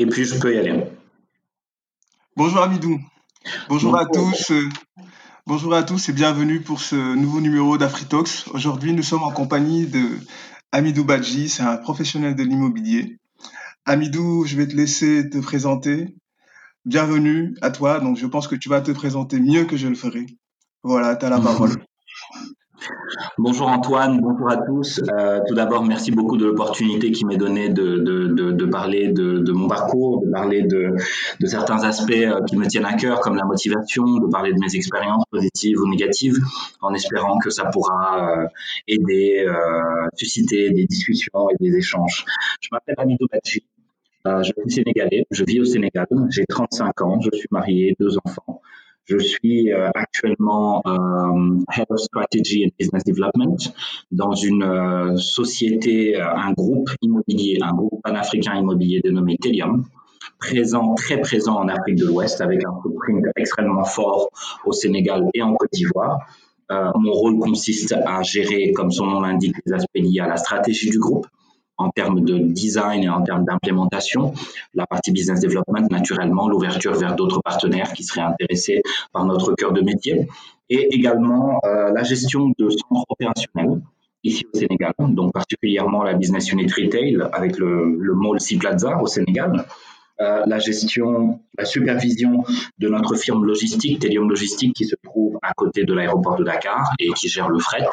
et puis je peux y aller. Bonjour Amidou. Bonjour, à tous. bonjour à tous et bienvenue pour ce nouveau numéro d'AfriTalks. Aujourd'hui, nous sommes en compagnie de Amidou Badji, c'est un professionnel de l'immobilier. Amidou, je vais te laisser te présenter. Bienvenue à toi. Donc, je pense que tu vas te présenter mieux que je le ferai. Voilà, tu as la parole. Bonjour Antoine, bonjour à tous. Euh, tout d'abord, merci beaucoup de l'opportunité qui m'est donnée de, parler de, mon parcours, de parler de, certains aspects euh, qui me tiennent à cœur, comme la motivation, de parler de mes expériences positives ou négatives, en espérant que ça pourra euh, aider, susciter des discussions et des échanges. Je m'appelle Amidou Badji. je suis sénégalais, je vis au Sénégal, j'ai 35 ans, je suis marié, deux enfants. Je suis euh, actuellement euh, Head of Strategy and Business Development dans une euh, société, un groupe immobilier, un groupe panafricain immobilier dénommé Telium, présent, très présent en Afrique de l'Ouest avec un footprint extrêmement fort au Sénégal et en Côte d'Ivoire. mon rôle consiste à gérer, comme son nom l'indique, les aspects liés à la stratégie du groupe, en termes de design et en termes d'implémentation. La partie business development, naturellement, l'ouverture vers d'autres partenaires qui seraient intéressés par notre cœur de métier. Et également euh, la gestion de centres opérationnels ici au Sénégal, donc particulièrement la business unit retail avec le, le mall C Plaza au Sénégal. Euh, la gestion, la supervision de notre firme logistique, Telium Logistique, qui se trouve à côté de l'aéroport de Dakar et qui gère le fret.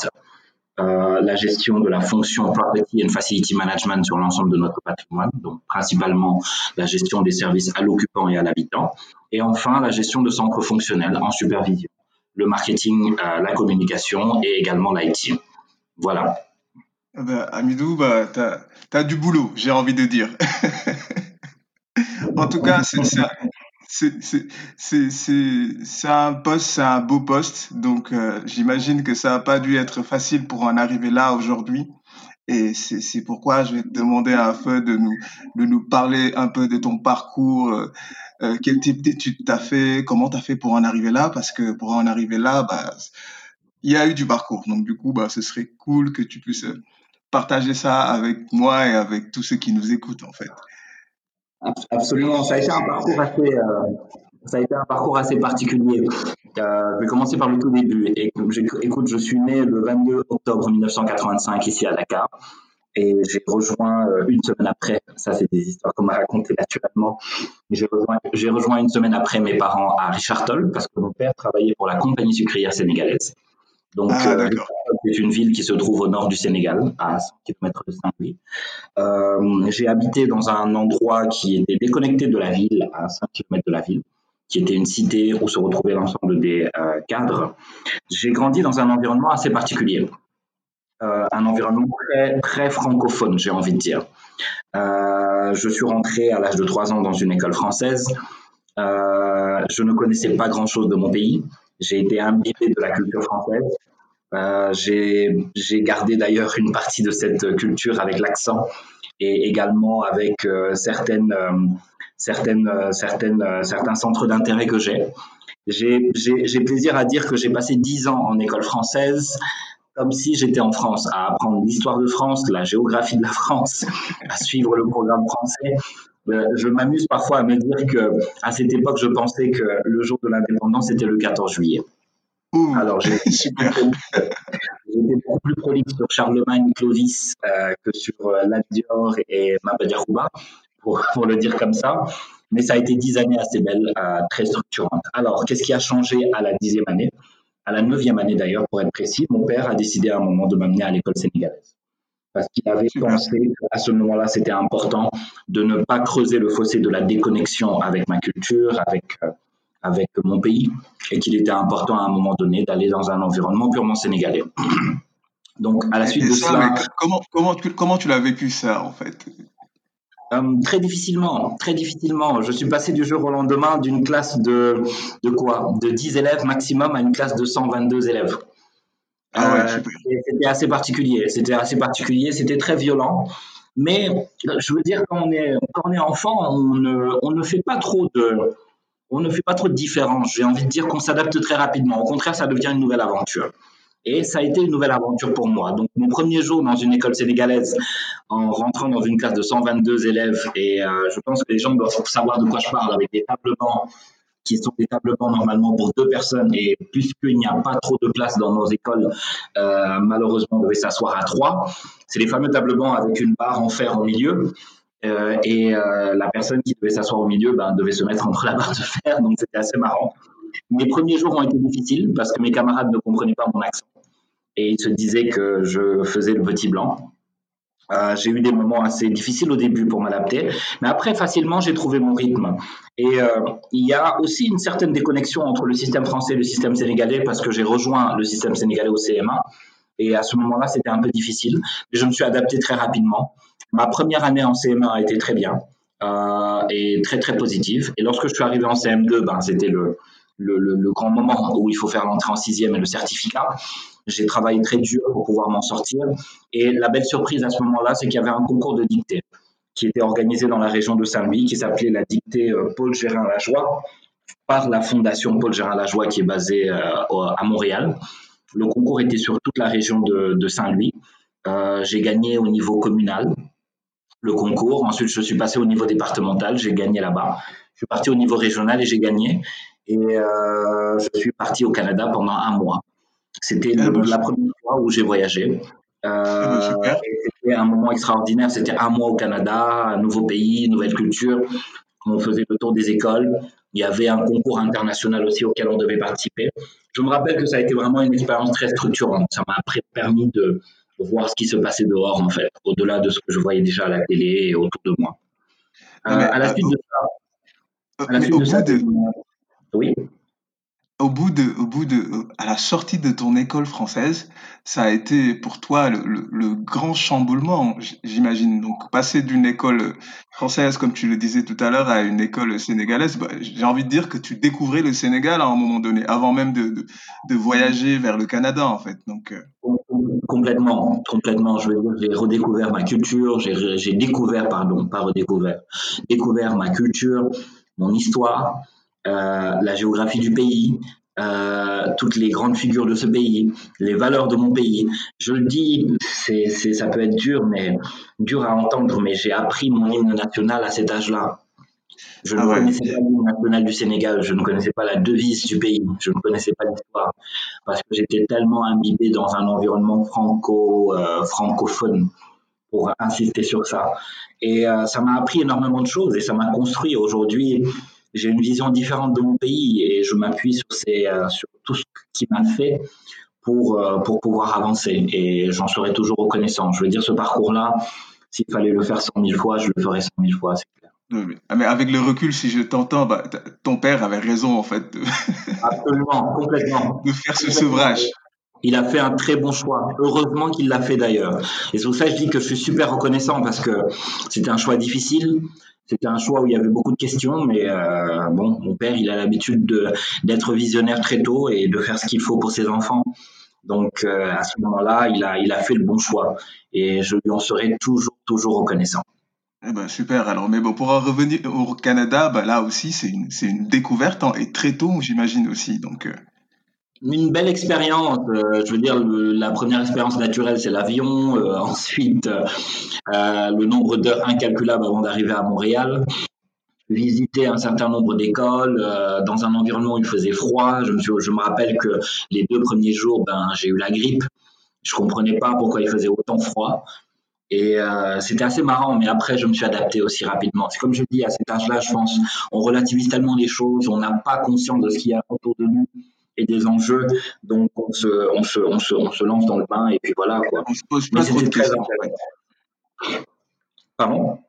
Euh, la gestion de la fonction Property and Facility Management sur l'ensemble de notre patrimoine, donc principalement la gestion des services à l'occupant et à l'habitant, et enfin la gestion de centres fonctionnels en supervision, le marketing, euh, la communication et également l'IT. Voilà. Eh ben, Amidou, bah, tu as, du boulot, j'ai envie de dire. en tout cas, c'est c'est un poste, c'est un beau poste. Donc, euh, j'imagine que ça n'a pas dû être facile pour en arriver là aujourd'hui. Et c'est pourquoi je vais te demander à Feu de nous, de nous parler un peu de ton parcours, euh, euh, quel type d'études tu as fait, comment tu as fait pour en arriver là, parce que pour en arriver là, bah, il y a eu du parcours. Donc, du coup, bah, ce serait cool que tu puisses partager ça avec moi et avec tous ceux qui nous écoutent, en fait. Absolument, ça a été un parcours assez, euh, ça a été un parcours assez particulier. Euh, je vais commencer par le tout début. Écoute, je suis né le 22 octobre 1985 ici à Dakar. Et j'ai rejoint euh, une semaine après, ça c'est des histoires qu'on m'a racontées naturellement, j'ai rejoint, rejoint une semaine après mes parents à Richard Toll parce que mon père travaillait pour la compagnie sucrière sénégalaise. Donc, ah, euh, c'est une ville qui se trouve au nord du Sénégal, à 100 km de Saint-Louis. Euh, j'ai habité dans un endroit qui était déconnecté de la ville, à 5 km de la ville, qui était une cité où se retrouvait l'ensemble des euh, cadres. J'ai grandi dans un environnement assez particulier, un environnement très, très francophone, j'ai envie de dire. Je suis rentré à l'âge de 3 ans dans une école française. je ne connaissais pas grand-chose de mon pays. J'ai été imbibé de la culture française. Euh, j'ai gardé d'ailleurs une partie de cette culture avec l'accent et également avec euh, certaines, euh, certaines, euh, certains centres d'intérêt que j'ai. J'ai plaisir à dire que j'ai passé dix ans en école française comme si j'étais en France, à apprendre l'histoire de France, la géographie de la France, à suivre le programme français. Euh, je m'amuse parfois à me dire que à cette époque, je pensais que le jour de l'indépendance c'était le 14 juillet. Alors j'ai J'étais beaucoup plus prolixe sur Charlemagne, Clovis euh, que sur euh, Ladior et Mabadiarouba, pour, pour le dire comme ça. Mais ça a été dix années assez belles, euh, très structurantes. Alors, qu'est-ce qui a changé à la dixième année? À la neuvième année d'ailleurs, pour être précis, mon père a décidé à un moment de m'amener à l'école sénégalaise parce qu'il avait pensé qu'à ce moment-là, c'était important de ne pas creuser le fossé de la déconnexion avec ma culture, avec, euh, avec mon pays, et qu'il était important à un moment donné d'aller dans un environnement purement sénégalais. Donc, à la suite de ça. comment, comment, tu, comment tu l'as vécu ça, en fait? Euh, très difficilement, très difficilement. Je suis passé du jour au lendemain d'une classe de, de quoi? De 10 élèves maximum à une classe de 122 élèves. Ah ouais, euh, c'était assez particulier. C'était assez particulier. C'était très violent. Mais je veux dire, quand on est, quand on est enfant, on ne, on ne fait pas trop de, on ne fait pas trop de différence. J'ai envie de dire qu'on s'adapte très rapidement. Au contraire, ça devient une nouvelle aventure. Et ça a été une nouvelle aventure pour moi. Donc, mon premier jour dans une école sénégalaise, en rentrant dans une classe de 122 élèves, et euh, je pense que les gens doivent savoir de quoi je parle, avec des tablements qui sont des tablements normalement pour deux personnes, et puisqu'il n'y a pas trop de place dans nos écoles, euh, malheureusement, on devait s'asseoir à trois. C'est les fameux tablements avec une barre en fer au milieu. Euh, et euh, la personne qui devait s'asseoir au milieu ben, devait se mettre entre la barre de fer, donc c'était assez marrant. Mes premiers jours ont été difficiles parce que mes camarades ne comprenaient pas mon accent et ils se disaient que je faisais le petit blanc. Euh, j'ai eu des moments assez difficiles au début pour m'adapter, mais après facilement j'ai trouvé mon rythme. Et euh, il y a aussi une certaine déconnexion entre le système français et le système sénégalais parce que j'ai rejoint le système sénégalais au CMA et à ce moment-là c'était un peu difficile, mais je me suis adapté très rapidement. Ma première année en CM1 a été très bien euh, et très très positive. Et lorsque je suis arrivé en CM2, ben, c'était le, le, le, grand moment où il faut faire l'entrée en sixième et le certificat. J'ai travaillé très dur pour pouvoir m'en sortir. Et la belle surprise à ce moment-là, c'est qu'il y avait un concours de dictée qui était organisé dans la région de Saint-Louis, qui s'appelait la dictée euh, Paul Gérin Lajoie, par la fondation Paul Gérin Lajoie qui est basée euh, à Montréal. Le concours était sur toute la région de, Saint-Louis. Euh, j'ai gagné au niveau communal le concours. Ensuite, je suis passé au niveau départemental, j'ai gagné là-bas. Je suis parti au niveau régional et j'ai gagné. Et je suis parti au Canada pendant un mois. C'était ah, la première fois où j'ai voyagé. Euh, c'était un moment extraordinaire. C'était un mois au Canada, un nouveau pays, une nouvelle culture. On faisait le tour des écoles. Il y avait un concours international aussi auquel on devait participer. Je me rappelle que ça a été vraiment une expérience très structurante. Ça m'a permis de, voir ce qui se passait dehors, en fait, au-delà de ce que je voyais déjà à la télé et autour de moi. Euh, à la suite de ça, à la suite de ça, oui au bout de, au bout de, à la sortie de ton école française, ça a été pour toi le, grand chamboulement, j'imagine. Donc, passer d'une école française, comme tu le disais tout à l'heure, à une école sénégalaise, bah, j'ai envie de dire que tu découvrais le Sénégal à un moment donné, avant même de, de, voyager vers le Canada, en fait. Donc, euh. Complètement, complètement. Je veux dire, j'ai redécouvert ma culture, j'ai découvert, pardon, pas redécouvert, découvert ma culture, mon histoire la géographie du pays, euh, toutes les grandes figures de ce pays, les valeurs de mon pays. Je le dis, c'est, ça peut être dur, mais dur à entendre, mais j'ai appris mon hymne national à cet âge-là. Je ne ah connaissais pas l'hymne national du Sénégal, je ne connaissais pas la devise du pays, je ne connaissais pas l'histoire, parce que j'étais tellement imbibé dans un environnement franco, euh, francophone pour insister sur ça. Et ça m'a appris énormément de choses et ça m'a construit aujourd'hui j'ai une vision différente de mon pays et je m'appuie sur, ces, euh, sur tout ce qui m'a fait pour, euh, pour pouvoir avancer. Et j'en serai toujours reconnaissant. Je veux dire, ce parcours-là, s'il fallait le faire cent mille fois, je le ferais cent mille fois, c'est clair. Ah, mais avec le recul, si je t'entends, bah, ton père avait raison en fait. De... Absolument, complètement. De faire ce sevrage. Il a fait un très bon choix. Heureusement qu'il l'a fait d'ailleurs. Et c'est pour ça que je dis que je suis super reconnaissant parce que c'était un choix difficile. C'était un choix où il y avait beaucoup de questions, mais euh, bon, mon père, il a l'habitude d'être visionnaire très tôt et de faire ce qu'il faut pour ses enfants. Donc euh, à ce moment-là, il a, fait le bon choix et je lui en serai toujours, toujours reconnaissant. Eh ben, super. Alors, mais bon, pour en revenir au Canada, bah, là aussi, c'est une, une découverte hein, et très tôt, j'imagine aussi. Donc, euh, une belle expérience. Euh, je veux dire, la première expérience naturelle, c'est l'avion. Euh, ensuite, euh, le nombre d'heures incalculable avant d'arriver à Montréal. Visiter un certain nombre d'écoles dans un environnement où il faisait froid. Je me, je me rappelle que les deux premiers jours, ben, j'ai eu la grippe. Je comprenais pas pourquoi il faisait autant froid. Et c'était assez marrant, mais après, je me suis adapté aussi rapidement. C'est comme je dis, à cet âge-là, je pense, on relativise tellement les choses, on n'a pas conscience de ce qu'il y a autour de nous et des enjeux. Donc, on se, on se, on se, on se lance dans le bain et puis voilà. Quoi. On se pose pas trop de questions. Pardon?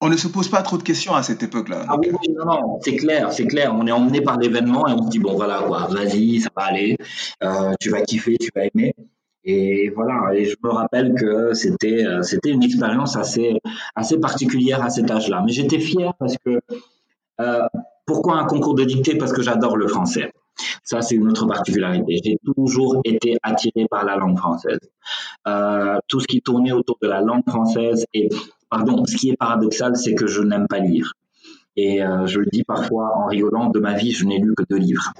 On ne se pose pas trop de questions à cette époque-là. Ah oui, non, non, c'est clair, c'est clair. On est emmené par l'événement et on se dit, bon, voilà, quoi, vas-y, ça va aller, euh, tu vas kiffer, tu vas aimer. Et voilà, et je me rappelle que c'était, euh, c'était une expérience assez, assez particulière à cet âge-là. Mais j'étais fier parce que, euh, pourquoi un concours de dictée? Parce que j'adore le français. Ça, c'est une autre particularité. J'ai toujours été attiré par la langue française. Euh, tout ce qui tournait autour de la langue française et, pardon, ce qui est paradoxal, c'est que je n'aime pas lire. Et euh, je le dis parfois en rigolant, de ma vie, je n'ai lu que deux livres.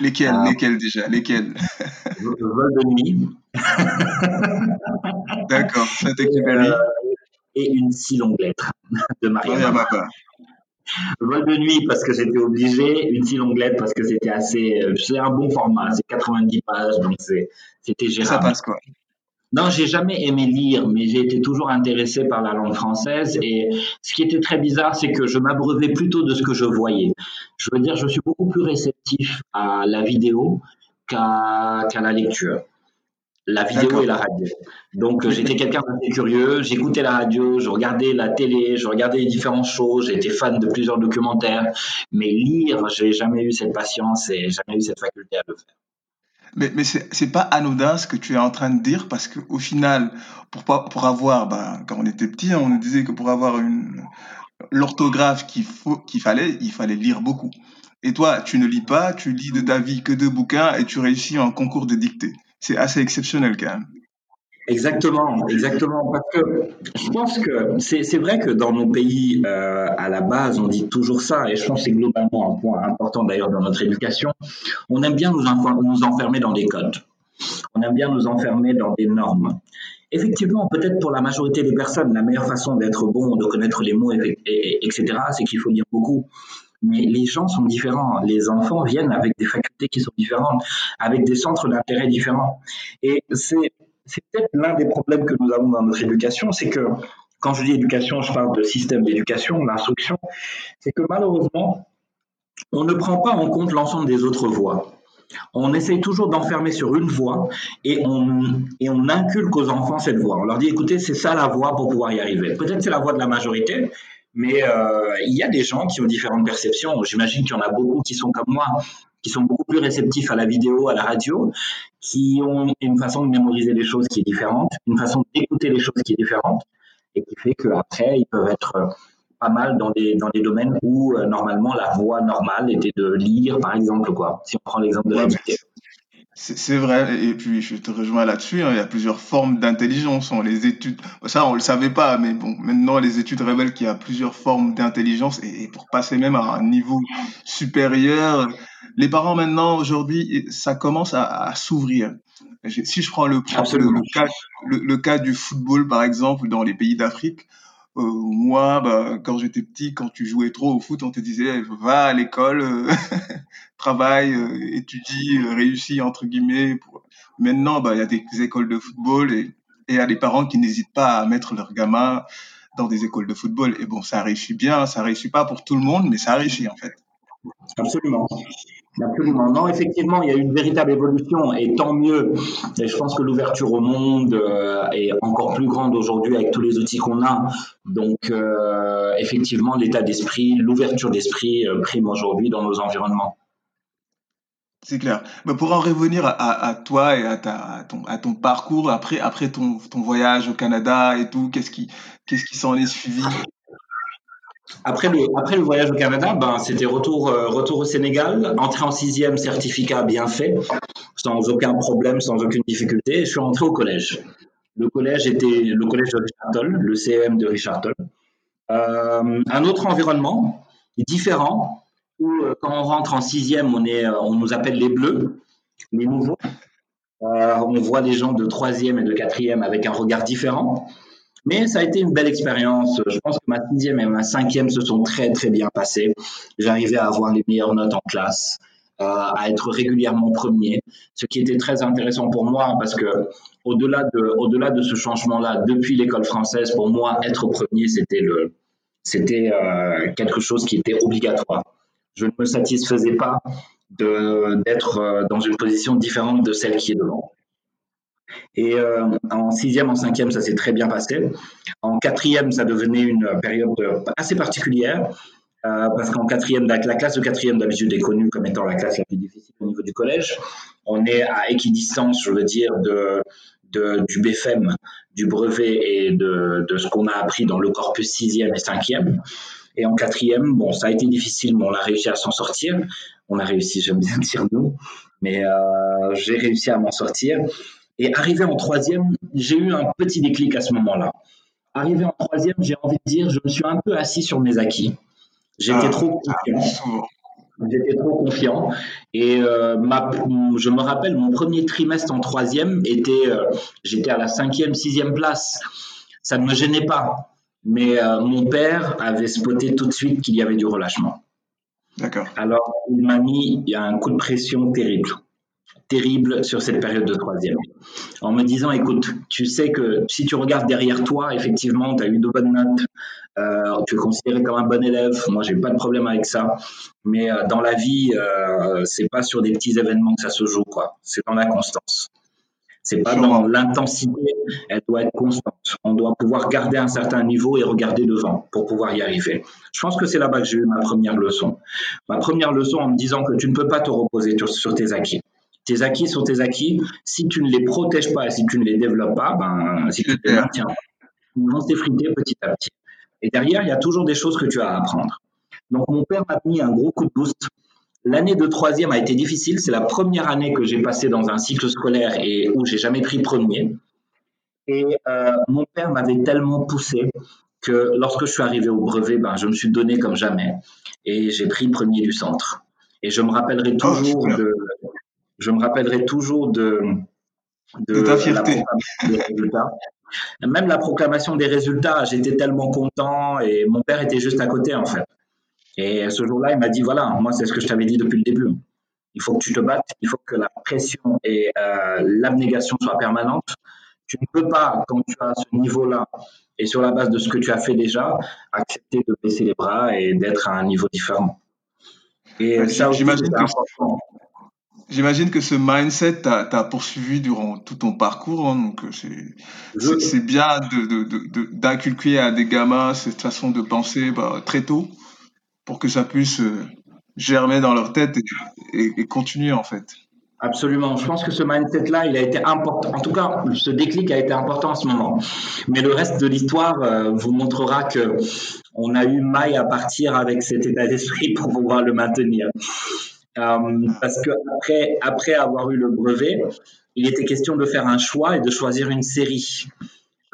Lesquels, euh, lesquels déjà Lesquels? Vol de nuit. D'accord, Saint-Exupéry. et une si longue lettre de Maria Papa. Vol de nuit parce que j'étais obligé, une si longue lettre parce que c'était assez. C'est un bon format, c'est 90 pages, donc c'était gérable. Ça passe quoi non, j'ai jamais aimé lire, mais j'ai été toujours intéressé par la langue française. Et ce qui était très bizarre, c'est que je m'abreuvais plutôt de ce que je voyais. Je veux dire, je suis beaucoup plus réceptif à la vidéo qu'à la lecture. La vidéo et la radio. Donc, j'étais quelqu'un d'assez curieux. J'écoutais la radio, je regardais la télé, je regardais les différentes choses. J'étais fan de plusieurs documentaires. Mais lire, j'ai jamais eu cette patience et jamais eu cette faculté à le faire. Mais, mais c'est pas anodin ce que tu es en train de dire parce qu'au final, pour, pour avoir, bah, quand on était petit, on nous disait que pour avoir une l'orthographe qu'il fallait, il fallait lire beaucoup. Et toi, tu ne lis pas, tu lis de ta vie que deux bouquins et tu réussis en concours de dictée. C'est assez exceptionnel quand même. Exactement, exactement. Parce que je pense que c'est vrai que dans nos pays, euh, à la base, on dit toujours ça, et je pense que c'est globalement un point important d'ailleurs dans notre éducation. On aime bien nous, enfermer dans des codes. On aime bien nous enfermer dans des normes. Effectivement, peut-être pour la majorité des personnes, la meilleure façon d'être bon, de connaître les mots, etc., c'est qu'il faut lire beaucoup. Mais les gens sont différents. Les enfants viennent avec des facultés qui sont différentes, avec des centres d'intérêt différents. Et c'est peut-être l'un des problèmes que nous avons dans notre éducation, c'est que quand je dis éducation, je parle de système d'éducation, l'instruction, c'est que malheureusement, on ne prend pas en compte l'ensemble des autres voies. On essaye toujours d'enfermer sur une voie et on, et on inculque aux enfants cette voie. On leur dit, écoutez, c'est ça la voie pour pouvoir y arriver. Peut-être c'est la voie de la majorité, mais euh, il y a des gens qui ont différentes perceptions. J'imagine qu'il y en a beaucoup qui sont comme moi, qui sont beaucoup plus réceptifs à la vidéo, à la radio, qui ont une façon de mémoriser les choses qui est différente, une façon d'écouter les choses qui est différente, et qui fait qu'après, ils peuvent être euh, pas mal dans des, dans des domaines où euh, normalement la voie normale était de lire, par exemple, quoi. Si on prend l'exemple de la dictée. C'est vrai, et puis je te rejoins là-dessus, hein. il y a plusieurs formes d'intelligence. On les études, ça on le savait pas, mais bon, maintenant les études révèlent qu'il y a plusieur formes d'intelligence, et, pour passer même à un niveau supérieur, les parents maintenant, aujourd'hui, ça commence à, s'ouvrir. Si je prends le, le, cas, du football, par exemple, dans les pays d'Afrique, euh, moi, bah, quand j'étais petit, quand tu jouais trop au foot, on te disait va à l'école, euh, travaille, euh, étudie, réussis entre guillemets. Maintenant, bah, il y a des écoles de football et il y a des parents qui n'hésitent pas à mettre leurs gamins dans des écoles de football. Et bon, ça réussit bien, ça réussit pas pour tout le monde, mais ça réussit en fait. Absolument. Absolument. Non, effectivement, il y a eu une véritable évolution et tant mieux. Et je pense que l'ouverture au monde euh, est encore plus grande aujourd'hui avec tous les outils qu'on a. Donc, euh, effectivement, l'état d'esprit, l'ouverture d'esprit euh, prime aujourd'hui dans nos environnements. C'est clair. Mais pour en revenir à, toi et à, ton, parcours après, ton, voyage au Canada et tout, qu'est-ce qui, s'en est suivi? Après le, voyage au Canada, ben, c'était retour, euh, retour au Sénégal, entrée en sixième, certificat bien fait, sans aucun problème, sans aucune difficulté. je suis rentré au collège. Le collège était le collège de Richard Toll, le CEM de Richard Toll. Euh, un autre environnement différent, euh, quand on rentre en sixième, on, est, on nous appelle les bleus, les nouveaux. on voit des gens de troisième et de quatrième avec un regard différent. Mais ça a été une belle expérience. Je pense que ma sixième et ma cinquième se sont très très bien passées. J'arrivais à avoir les meilleures notes en classe, euh, à être régulièrement premier, ce qui était très intéressant pour moi parce que au-delà de, au-delà de ce changement-là, depuis l'école française, pour moi, être premier, c'était le, c'était euh, quelque chose qui était obligatoire. Je ne me satisfaisais pas d'être euh, dans une position différente de celle qui est devant. Et euh, en sixième, en cinquième, ça s'est très bien passé. En quatrième, ça devenait une période assez particulière. Euh, parce qu'en quatrième, la classe de quatrième d'habitude est connue comme étant la classe la plus difficile au niveau du collège. On est à équidistance, je veux dire, du BFM, du brevet et de ce qu'on a appris dans le corpus sixième et cinquième. Et en quatrième, bon, ça a été difficile, mais on a réussi à s'en sortir. On a réussi, j'aime bien dire nous, mais euh, j'ai réussi à m'en sortir. Et arrivé en troisième, j'ai eu un petit déclic à ce moment-là. Arrivé en troisième, j'ai envie de dire, je me suis un peu assis sur mes acquis. J'étais ah, trop confiant. J'étais trop confiant. Et euh, ma, je me rappelle, mon premier trimestre en troisième était, euh, j'étais à la cinquième, sixième place. Ça ne me gênait pas. Mais euh, mon père avait spoté tout de suite qu'il y avait du relâchement. D'accord. Alors, il m'a mis un coup de pression terrible terrible sur cette période de troisième. En me disant, écoute, tu sais que si tu regardes derrière toi, effectivement, tu as eu de bonnes notes, euh, tu es considéré comme un bon élève. Moi, j'ai pas de problème avec ça. Mais euh, dans la vie, euh, c'est pas sur des petits événements que ça se joue, quoi. C'est dans la constance. C'est pas dans l'intensité, elle doit être constante. On doit pouvoir garder un certain niveau et regarder devant pour pouvoir y arriver. Je pense que c'est là-bas que j'ai eu ma première leçon. Ma première leçon en me disant que tu ne peux pas te reposer sur tes acquis. Tes acquis sont tes acquis. Si tu ne les protèges pas, si tu ne les développes pas, ben, si tu les maintiens, ils vont s'effriter petit à petit. Et derrière, il y a toujours des choses que tu as à apprendre. Donc, mon père m'a mis un gros coup de boost. L'année de troisième a été difficile. C'est la première année que j'ai passé dans un cycle scolaire et où j'ai jamais pris premier. Et euh, mon père m'avait tellement poussé que lorsque je suis arrivé au brevet, ben, je me suis donné comme jamais et j'ai pris premier du centre. Et je me rappellerai oh, toujours de, je me rappellerai toujours de, de, ta fierté. Même la proclamation des résultats, j'étais tellement content et mon père était juste à côté en fait. Et ce jour-là, il m'a dit voilà, moi c'est ce que je t'avais dit depuis le début. Il faut que tu te battes, il faut que la pression et euh, l'abnégation soient permanentes. Tu ne peux pas, quand tu as ce niveau-là et sur la base de ce que tu as fait déjà, accepter de baisser les bras et d'être à un niveau différent. Et ça, j'imagine que J'imagine que ce mindset t'a poursuivi durant tout ton parcours, hein, donc euh, c'est bien de, de, à des gamins cette façon de penser bah, très tôt pour que ça puisse euh, germer dans leur tête et, continuer en fait. Absolument. Je pense que ce mindset-là, il a été important. En tout cas, ce déclic a été important en ce moment. Mais le reste de l'histoire euh, vous montrera que on a eu maille à partir avec cet état d'esprit pour pouvoir le maintenir. Euh, parce que après, avoir eu le brevet, il était question de faire un choix et de choisir une série.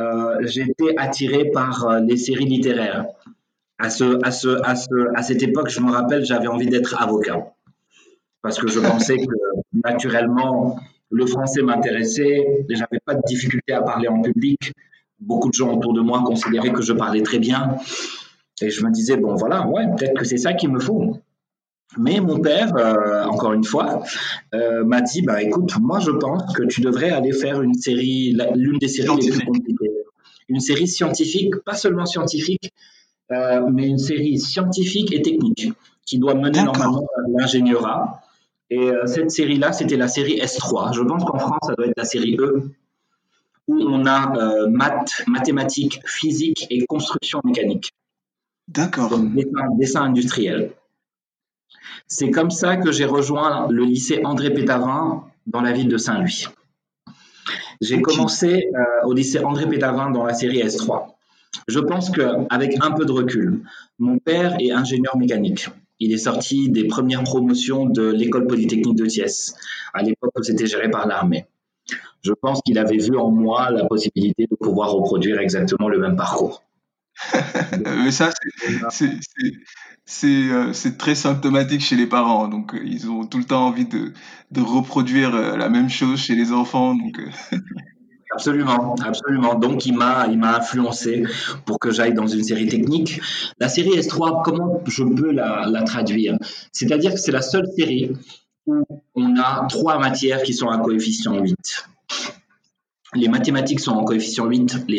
Euh, J'étais attiré par les séries littéraires. À, ce, à, ce, à, ce, à cette époque, je me rappelle, j'avais envie d'être avocat. Parce que je pensais que naturellement, le français m'intéressait, j'avais pas de difficulté à parler en public. Beaucoup de gens autour de moi considéraient que je parlais très bien. Et je me disais, bon voilà, ouais, peut-être que c'est ça qu'il me faut. Mais mon père, euh, encore une fois, euh, m'a dit bah écoute, moi je pense que tu devrais aller faire une série, l'une des séries les plus compliquées, une série scientifique, pas seulement scientifique, euh, mais une série scientifique et technique qui doit mener normalement à l'ingénierat. Et cette série-là, c'était la série S3. Je pense qu'en France, ça doit être la série E, où on a maths, mathématiques, physique et construction mécanique. D'accord. Dessin, dessin industriel. C'est comme ça que j'ai rejoint le lycée André Pétavin dans la ville de Saint-Louis. J'ai commencé euh, au lycée André Pétavin dans la série S3. Je pense qu'avec un peu de recul, mon père est ingénieur mécanique. Il est sorti des premières promotions de l'école polytechnique de Thiès, à l'époque où c'était géré par l'armée. Je pense qu'il avait vu en moi la possibilité de pouvoir reproduire exactement le même parcours. Mais ça, euh, c'est très symptomatique chez les parents. Donc, euh, ils ont tout le temps envie de, reproduire euh, la même chose chez les enfants. Absolument, absolument. Donc, il m'a, il m'a influencé pour que j'aille dans une série technique. La série S3, comment je peux la, la traduire? C'est-à-dire que c'est la seule série où on a trois matières qui sont à coefficient 8. Les mathématiques sont en coefficient 8, les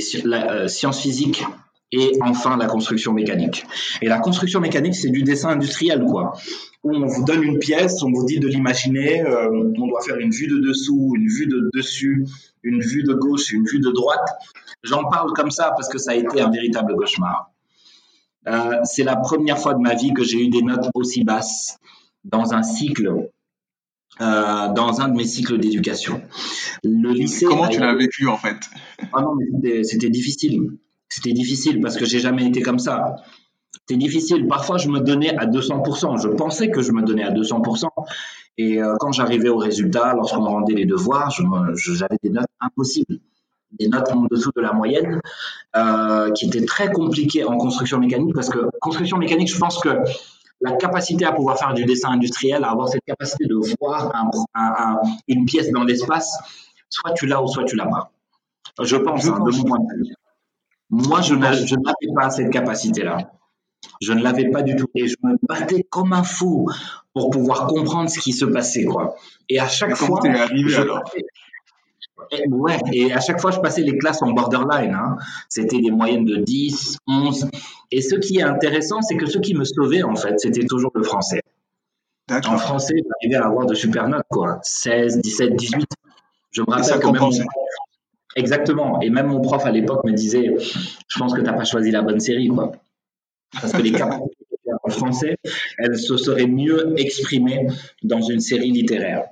sciences physiques et enfin la construction mécanique. Et la construction mécanique, c'est du dessin industriel, quoi. Où on vous donne une pièce, on vous dit de l'imaginer, euh, on doit faire une vue de dessous, une vue de dessus, une vue de gauche, une vue de droite. J'en parle comme ça parce que ça a été un véritable cauchemar. Euh, c'est la première fois de ma vie que j'ai eu des notes aussi basses dans un cycle, euh, dans un de mes cycles d'éducation. Le lycée. Comment tu l'as vécu en fait? Ah non, mais c'était difficile c'était difficile parce que j'ai jamais été comme ça. C'était difficile. Parfois, je me donnais à 200%. Je pensais que je me donnais à 200%. Et euh, quand j'arrivais au résultat, lorsqu'on me rendait les devoirs, j'avais des notes impossibles, des notes en dessous de la moyenne, euh, qui étaient très compliquées en construction mécanique parce que construction mécanique, je pense que la capacité à pouvoir faire du dessin industriel, à avoir cette capacité de voir une pièce dans l'espace, soit tu l'as ou soit tu l'as pas. Je pense, hein, de mon Moi, je n'avais pas cette capacité-là. Je ne l'avais pas du tout. Et je me battais comme un fou pour pouvoir comprendre ce qui se passait, quoi. Et à chaque fois. arrivé alors et, ouais, et à chaque fois, je passais les classes en borderline. Hein. C'était des moyennes de 10, 11. Et ce qui est intéressant, c'est que ce qui me sauvait, en fait, c'était toujours le français. En français, j'arrivais à avoir de super notes, quoi. 16, 17, 18. Je me rappelle que même Exactement. Et même mon prof à l'époque me disait, je pense que tu n'as pas choisi la bonne série, quoi. Parce que les capacités en français, elles se seraient mieux exprimées dans une série littéraire.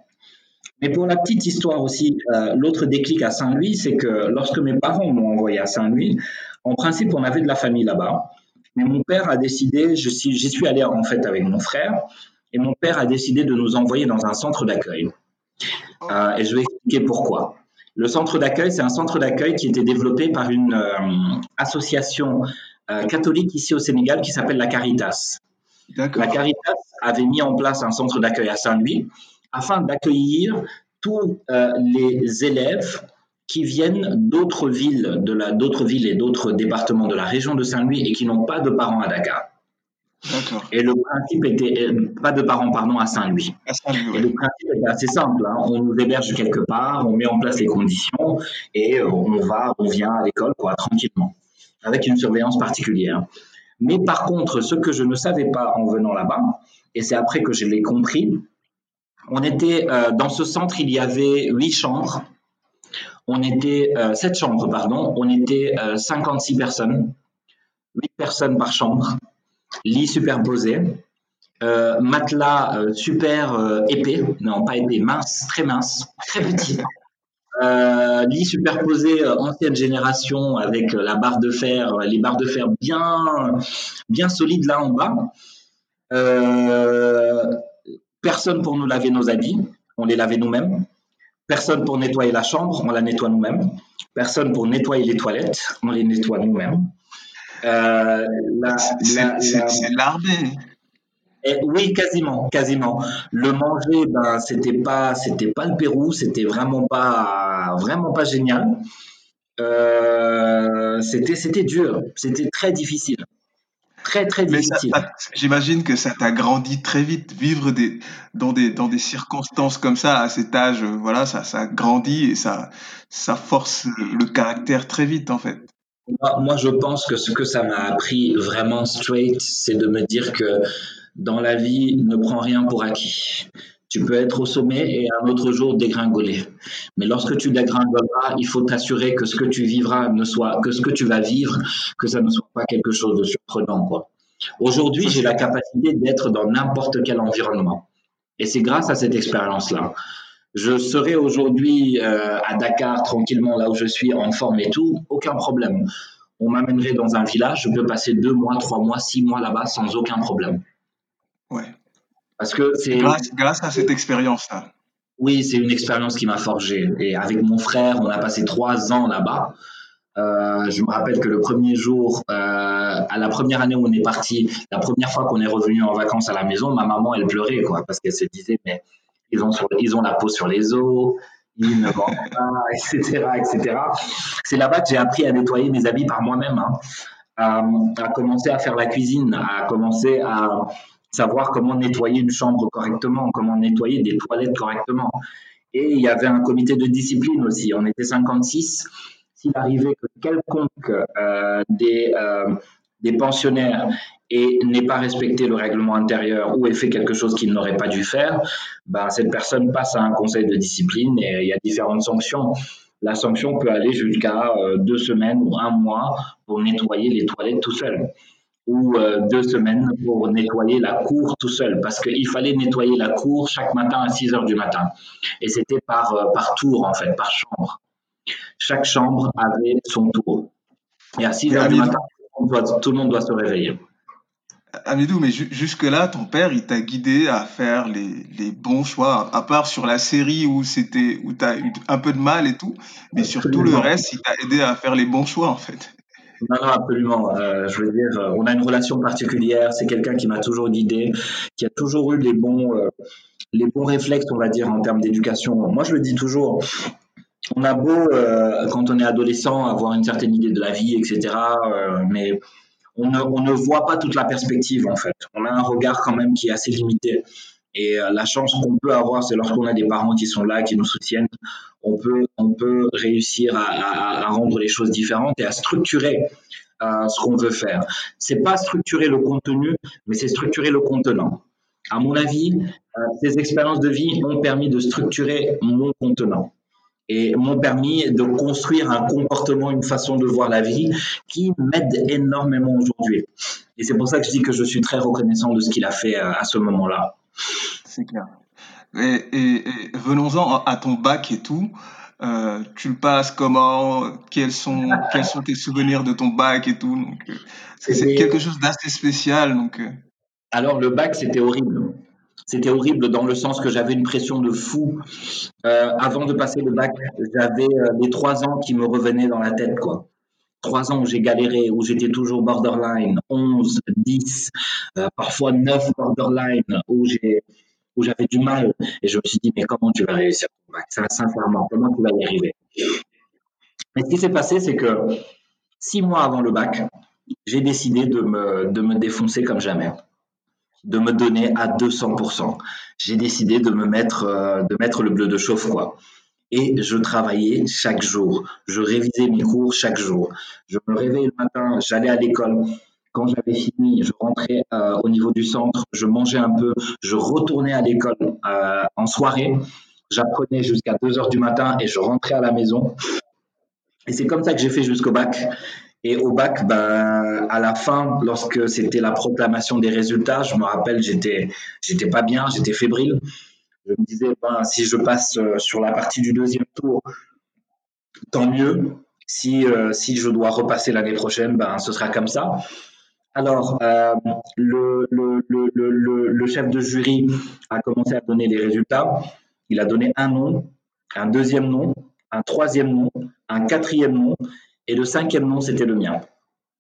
Mais pour la petite histoire aussi, euh, l'autre déclic à Saint-Louis, c'est que lorsque mes parents m'ont envoyé à Saint-Louis, en principe, on avait de la famille là-bas. Mais mon père a décidé, j'y suis allé en fait avec mon frère, et mon père a décidé de nous envoyer dans un centre d'accueil. Euh, et je vais expliquer pourquoi. Le centre d'accueil, c'est un centre d'accueil qui était développé par une euh, association catholique ici au Sénégal qui s'appelle la Caritas. La Caritas avait mis en place un centre d'accueil à Saint-Louis afin d'accueillir tous euh, les élèves qui viennent d'autres villes, de la, d'autres villes et d'autres départements de la région de Saint-Louis et qui n'ont pas de parents à Dakar. Et le principe était, euh, pas de parents, pardon, à Saint-Louis. Et le principe était assez simple. Hein. On nous héberge quelque part, on met en place les conditions et euh, on va, on vient à l'école, quoi, tranquillement, avec une surveillance particulière. Mais par contre, ce que je ne savais pas en venant là-bas, et c'est après que je l'ai compris, on était euh, dans ce centre, il y avait huit chambres. On était euh, sept chambres, pardon. On était 56 euh, personnes, huit personnes par chambre, lit superposé, matelas super épais, non pas épais, mince, très mince, très petit. lit superposé ancienne génération avec la barre de fer, les barres de fer bien, bien solides là en bas. Personne pour nous laver nos habits, on les lavait nous-mêmes. Personne pour nettoyer la chambre, on la nettoie nous-mêmes. Personne pour nettoyer les toilettes, on les nettoie nous-mêmes. Euh, c'est l'armée. oui, quasiment, quasiment. Le manger, ben, c'était pas, c'était pas le Pérou, c'était vraiment pas, vraiment pas génial. Euh, c'était, c'était dur, c'était très difficile très très difficile. J'imagine que ça t'a grandi très vite. Vivre des, dans, des, dans des circonstances comme ça à cet âge, voilà, ça, ça grandit et ça, ça force le caractère très vite en fait. Moi, je pense que ce que ça m'a appris vraiment straight, c'est de me dire que dans la vie, ne prends rien pour acquis. Tu peux être au sommet et un autre jour dégringoler. Mais lorsque tu dégringoleras, il faut t'assurer que ce que tu vivras ne soit, que ce que tu vas vivre, que ça ne soit pas quelque chose de surprenant. Aujourd'hui, j'ai la capacité d'être dans n'importe quel environnement. Et c'est grâce à cette expérience-là. Je serai aujourd'hui euh, à Dakar tranquillement, là où je suis, en forme et tout, aucun problème. On m'amènerait dans un village, je peux passer deux mois, trois mois, six mois là-bas sans aucun problème. Ouais. Parce que c'est grâce, à cette expérience-là. Oui, c'est une expérience qui m'a forgé. Et avec mon frère, on a passé trois ans là-bas. Euh, je me rappelle que le premier jour, euh, à la première année où on est parti, la première fois qu'on est revenu en vacances à la maison, ma maman, elle pleurait, quoi, parce qu'elle se disait, mais ils ont, la peau sur les os, ils ne vendent pas, etc., etc. C'est là-bas que j'ai appris à nettoyer mes habits par moi-même, hein. à, à, commencer à faire la cuisine, à commencer à, savoir comment nettoyer une chambre correctement, comment nettoyer des toilettes correctement. Et il y avait un comité de discipline aussi. On était 56. S'il arrivait que quelconque euh, des, euh, des pensionnaires et n'ait pas respecté le règlement intérieur ou ait fait quelque chose qu'il n'aurait pas dû faire, ben, cette personne passe à un conseil de discipline et il y a différentes sanctions. La sanction peut aller jusqu'à euh, deux semaines ou un mois pour nettoyer les toilettes tout seul ou euh, deux semaines pour nettoyer la cour tout seul, parce qu'il fallait nettoyer la cour chaque matin à 6 heures du matin. Et c'était par, euh, par tour, en fait, par chambre. Chaque chambre avait son tour. Et à 6 heures du matin, tout le monde doit se réveiller. Amidou, mais jusque-là, ton père, il t'a guidé à faire les, les, bons choix, à part sur la série où où tu as eu un peu de mal et tout, mais sur tout le reste, il t'a aidé à faire les bons choix, en fait. Non, non, absolument. Euh, je veux dire, euh, on a une relation particulière. C'est quelqu'un qui m'a toujours guidé, qui a toujours eu les bons, euh, les bons réflexes, on va dire, en termes d'éducation. Moi, je le dis toujours. On a beau, quand on est adolescent, avoir une certaine idée de la vie, etc. mais on ne, on ne voit pas toute la perspective, en fait. On a un regard quand même qui est assez limité. Et la chance qu'on peut avoir, c'est lorsqu'on a des parents qui sont là, qui nous soutiennent, on peut, on peut réussir à, rendre les choses différentes et à structurer euh, ce qu'on veut faire. C'est pas structurer le contenu, mais c'est structurer le contenant. À mon avis, euh, ces expériences de vie m'ont permis de structurer mon contenant et m'ont permis de construire un comportement, une façon de voir la vie qui m'aide énormément aujourd'hui. Et c'est pour ça que je dis que je suis très reconnaissant de ce qu'il a fait euh, à ce moment-là. C'est clair. Et, venons-en à ton bac et tout. Euh, tu le passes comment? Quels sont, quels sont tes souvenirs de ton bac et tout? Donc, euh, C'est quelque chose d'assez spécial. Donc. Alors, le bac, c'était horrible. C'était horrible dans le sens que j'avais une pression de fou. avant de passer le bac, j'avais les trois ans qui me revenaient dans la tête. quoi trois ans où j'ai galéré, où j'étais toujours borderline, 11, 10, parfois 9 borderline, où j'ai où j'avais du mal. Et je me suis dit, mais comment tu vas réussir ton bac? Sincèrement, comment tu vas y arriver? Mais ce qui s'est passé, c'est que six mois avant le bac, j'ai décidé de me, de me défoncer comme jamais, de me donner à 200%. J'ai décidé de me mettre, euh, de mettre le bleu de chauffe, quoi. Et je travaillais chaque jour. Je révisais mes cours chaque jour. Je me réveillais le matin, j'allais à l'école. Quand j'avais fini, je rentrais euh, au niveau du centre, je mangeais un peu, je retournais à l'école euh, en soirée, j'apprenais jusqu'à 2 heures du matin et je rentrais à la maison. Et c'est comme ça que j'ai fait jusqu'au bac. Et au bac, ben, à la fin, lorsque c'était la proclamation des résultats, je me rappelle, j'étais, j'étais pas bien, j'étais fébrile. Je me disais, ben, si je passe euh, sur la partie du deuxième tour, tant mieux. Si, si je dois repasser l'année prochaine, ben, ce sera comme ça. Alors, euh, le, le, le, le, chef de jury a commencé à donner les résultats. Il a donné un nom, un deuxième nom, un troisième nom, un quatrième nom, et le cinquième nom, c'était le mien.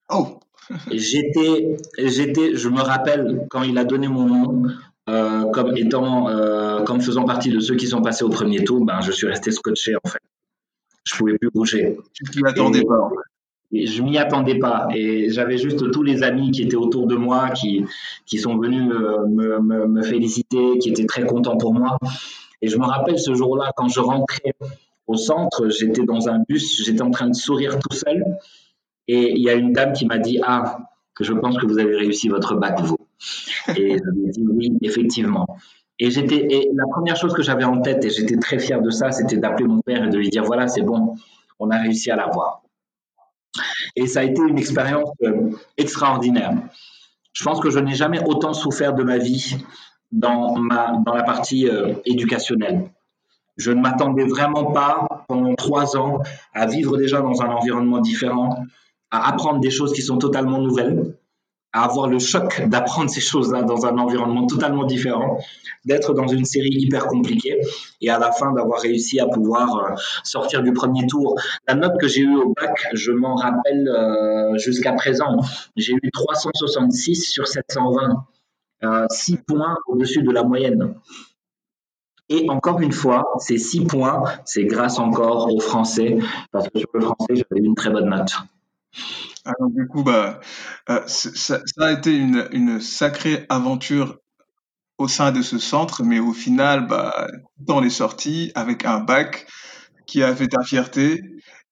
Oh J'étais, j'étais, je me rappelle quand il a donné mon nom, euh, comme étant, euh, comme faisant partie de ceux qui sont passés au premier tour, ben, je suis resté scotché en fait. Je pouvais plus bouger. Tu ne l'attendais pas. Et je m'y attendais pas. Et j'avais juste tous les amis qui étaient autour de moi, qui, qui sont venus me, me, me, féliciter, qui étaient très contents pour moi. Et je me rappelle ce jour-là, quand je rentrais au centre, j'étais dans un bus, j'étais en train de sourire tout seul. Et il y a une dame qui m'a dit Ah, je pense que vous avez réussi votre bac, vous. Et je lui ai dit Oui, effectivement. Et j'étais, la première chose que j'avais en tête, et j'étais très fier de ça, c'était d'appeler mon père et de lui dire Voilà, c'est bon, on a réussi à l'avoir. Et ça a été une expérience euh, extraordinaire. Je pense que je n'ai jamais autant souffert de ma vie dans, ma, dans la partie euh, éducationnelle. Je ne m'attendais vraiment pas pendant trois ans à vivre déjà dans un environnement différent, à apprendre des choses qui sont totalement nouvelles, à avoir le choc d'apprendre ces choses-là dans un environnement totalement différent, d'être dans une série hyper compliquée et à la fin d'avoir réussi à pouvoir euh, sortir du premier tour. La note que j'ai eue au bac, je m'en rappelle euh, jusqu'à présent. J'ai eu 366 sur 720, euh, 6 points au-dessus de la moyenne. Et encore une fois, ces 6 points, c'est grâce encore au français, parce que sur le français, j'avais une très bonne note. Alors du coup, bah, euh, ça, a été une, sacrée aventure au sein de ce centre, mais au final, bah, on est sorti avec un bac qui a fait ta fierté.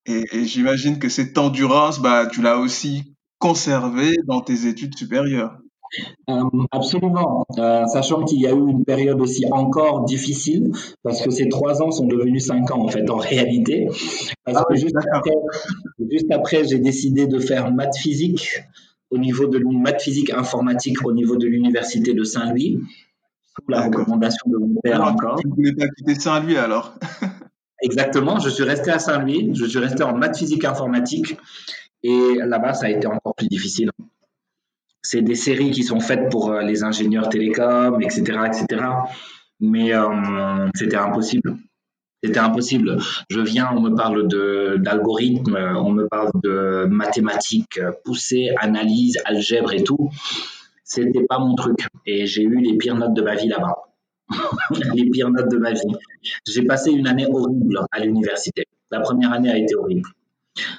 Et, et j'imagine que cette endurance, bah, tu l'as aussi conservée dans tes études supérieures. Euh, absolument, euh, sachant qu'il y a eu une période aussi encore difficile, parce que ces trois ans sont devenus cinq ans en fait en réalité. Parce ah que juste après, juste après, j'ai décidé de faire maths physique au niveau de maths physique informatique au niveau de l'université de Saint-Louis, sous la recommandation de mon père encore. Tu ne voulais pas quitter Saint-Louis alors? Exactement, je suis resté à Saint-Louis, je suis resté en maths physique informatique, et là-bas ça a été encore plus difficile c'est des séries qui sont faites pour euh, les ingénieurs télécoms, etc., etc. Mais euh, c'était impossible. C'était impossible. Je viens, on me parle d'algorithmes, on me parle de mathématiques poussées, analyse, algèbre et tout. C'était pas mon truc. Et j'ai eu les pires notes de ma vie là-bas. les pires notes de ma vie. J'ai passé une année horrible à l'université. La première année a été horrible.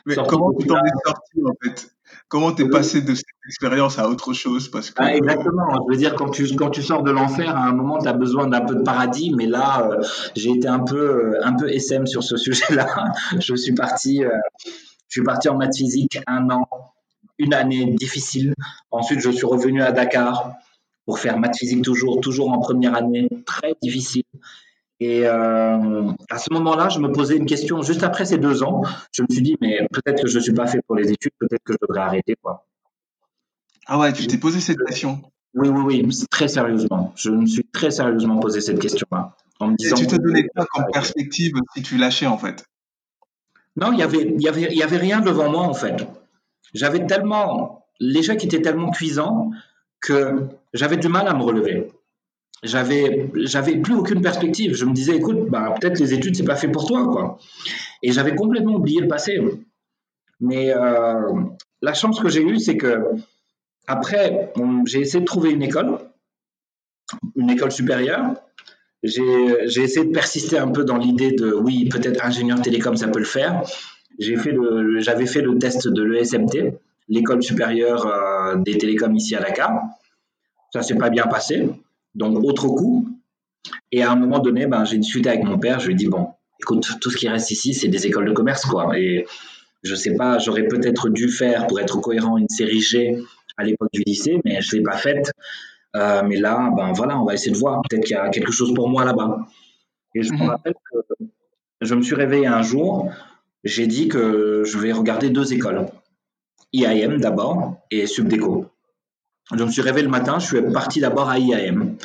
Mais comment tu t'en es sorti en fait? Comment tu es passé de cette expérience à autre chose? Parce que, ah, Exactement. Je veux dire, quand tu, quand tu sors de l'enfer, à un moment, tu as besoin d'un peu de paradis. Mais là, euh, j'ai été un peu, euh, un peu SM sur ce sujet-là. je suis parti, euh, je suis parti en maths physique un an, une année difficile. Ensuite, je suis revenu à Dakar pour faire maths physique toujours, toujours en première année, très difficile. Et euh, à ce moment-là, je me posais une question. Juste après ces deux ans, je me suis dit, mais peut-être que je ne suis pas fait pour les études, peut-être que je devrais arrêter. Quoi. Ah ouais, tu t'es posé cette question Oui, oui, oui, très sérieusement. Je me suis très sérieusement posé cette question-là. En me disant, Et tu te donnais quoi comme perspective si tu lâchais en fait? Non, il n'y avait, y avait, y avait rien devant moi en fait. J'avais tellement. L'échec était tellement cuisant que j'avais du mal à me relever j'avais j'avais plus aucune perspective. Je me disais, écoute, bah, peut-être les études c'est pas fait pour toi, quoi. Et j'avais complètement oublié le passé. Mais euh, la chance que j'ai eue, c'est que après, j'ai essayé de trouver une école, une école supérieure. J'ai essayé de persister un peu dans l'idée de, oui, peut-être ingénieur télécom, ça peut le faire. J'ai fait le, j'avais fait le test de l'ESMT, l'école supérieure euh, des télécoms ici à Dakar. Ça s'est pas bien passé. Donc, autre coup. Et à un moment donné, ben, j'ai discuté avec mon père. Je lui ai dit, bon, écoute, tout ce qui reste ici, c'est des écoles de commerce, quoi. Et je sais pas, j'aurais peut-être dû faire, pour être cohérent, une série G à l'époque du lycée, mais je ne l'ai pas faite. Euh, mais là, ben voilà, on va essayer de voir. Peut-être qu'il y a quelque chose pour moi là-bas. Et je me mhm. rappelle que je me suis réveillé un jour, j'ai dit que je vais regarder deux écoles. IAM d'abord et Subdeco. Je me suis réveillé le matin, je suis parti d'abord à IAM.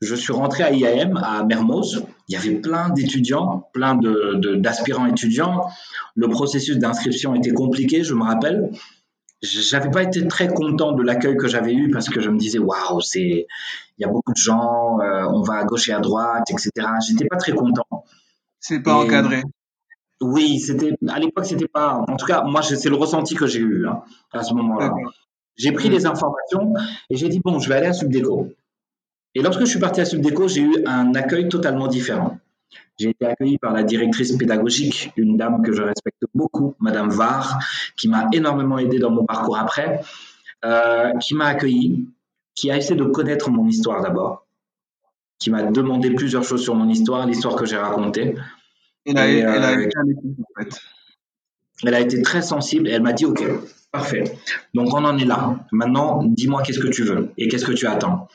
Je suis rentré à IAM, à Mermoz. Il y avait plein d'étudiants, plein d'aspirants de, étudiants. Le processus d'inscription était compliqué, je me rappelle. J'avais pas été très content de l'accueil que j'avais eu parce que je me disais waouh, c'est il y a beaucoup de gens, euh, on va à gauche et à droite, etc. J'étais pas très content. C'est pas encadré. Oui, c'était à l'époque c'était pas. En tout cas, moi c'est le ressenti que j'ai eu hein, à ce moment-là. J'ai pris les informations et j'ai dit, bon, je vais aller à Subdeco. Et lorsque je suis parti à Subdeco, j'ai eu un accueil totalement différent. J'ai été accueilli par la directrice pédagogique, une dame que je respecte beaucoup, Madame Var, qui m'a énormément aidé dans mon parcours après, euh, qui m'a accueilli, qui a essayé de connaître mon histoire d'abord, qui m'a demandé plusieurs choses sur mon histoire, l'histoire que j'ai racontée. Elle a, elle a euh, été. Elle a été très sensible et elle m'a dit, OK, Parfait. Donc on en est là. Maintenant, dis-moi qu'est-ce que tu veux et qu'est-ce que tu attends.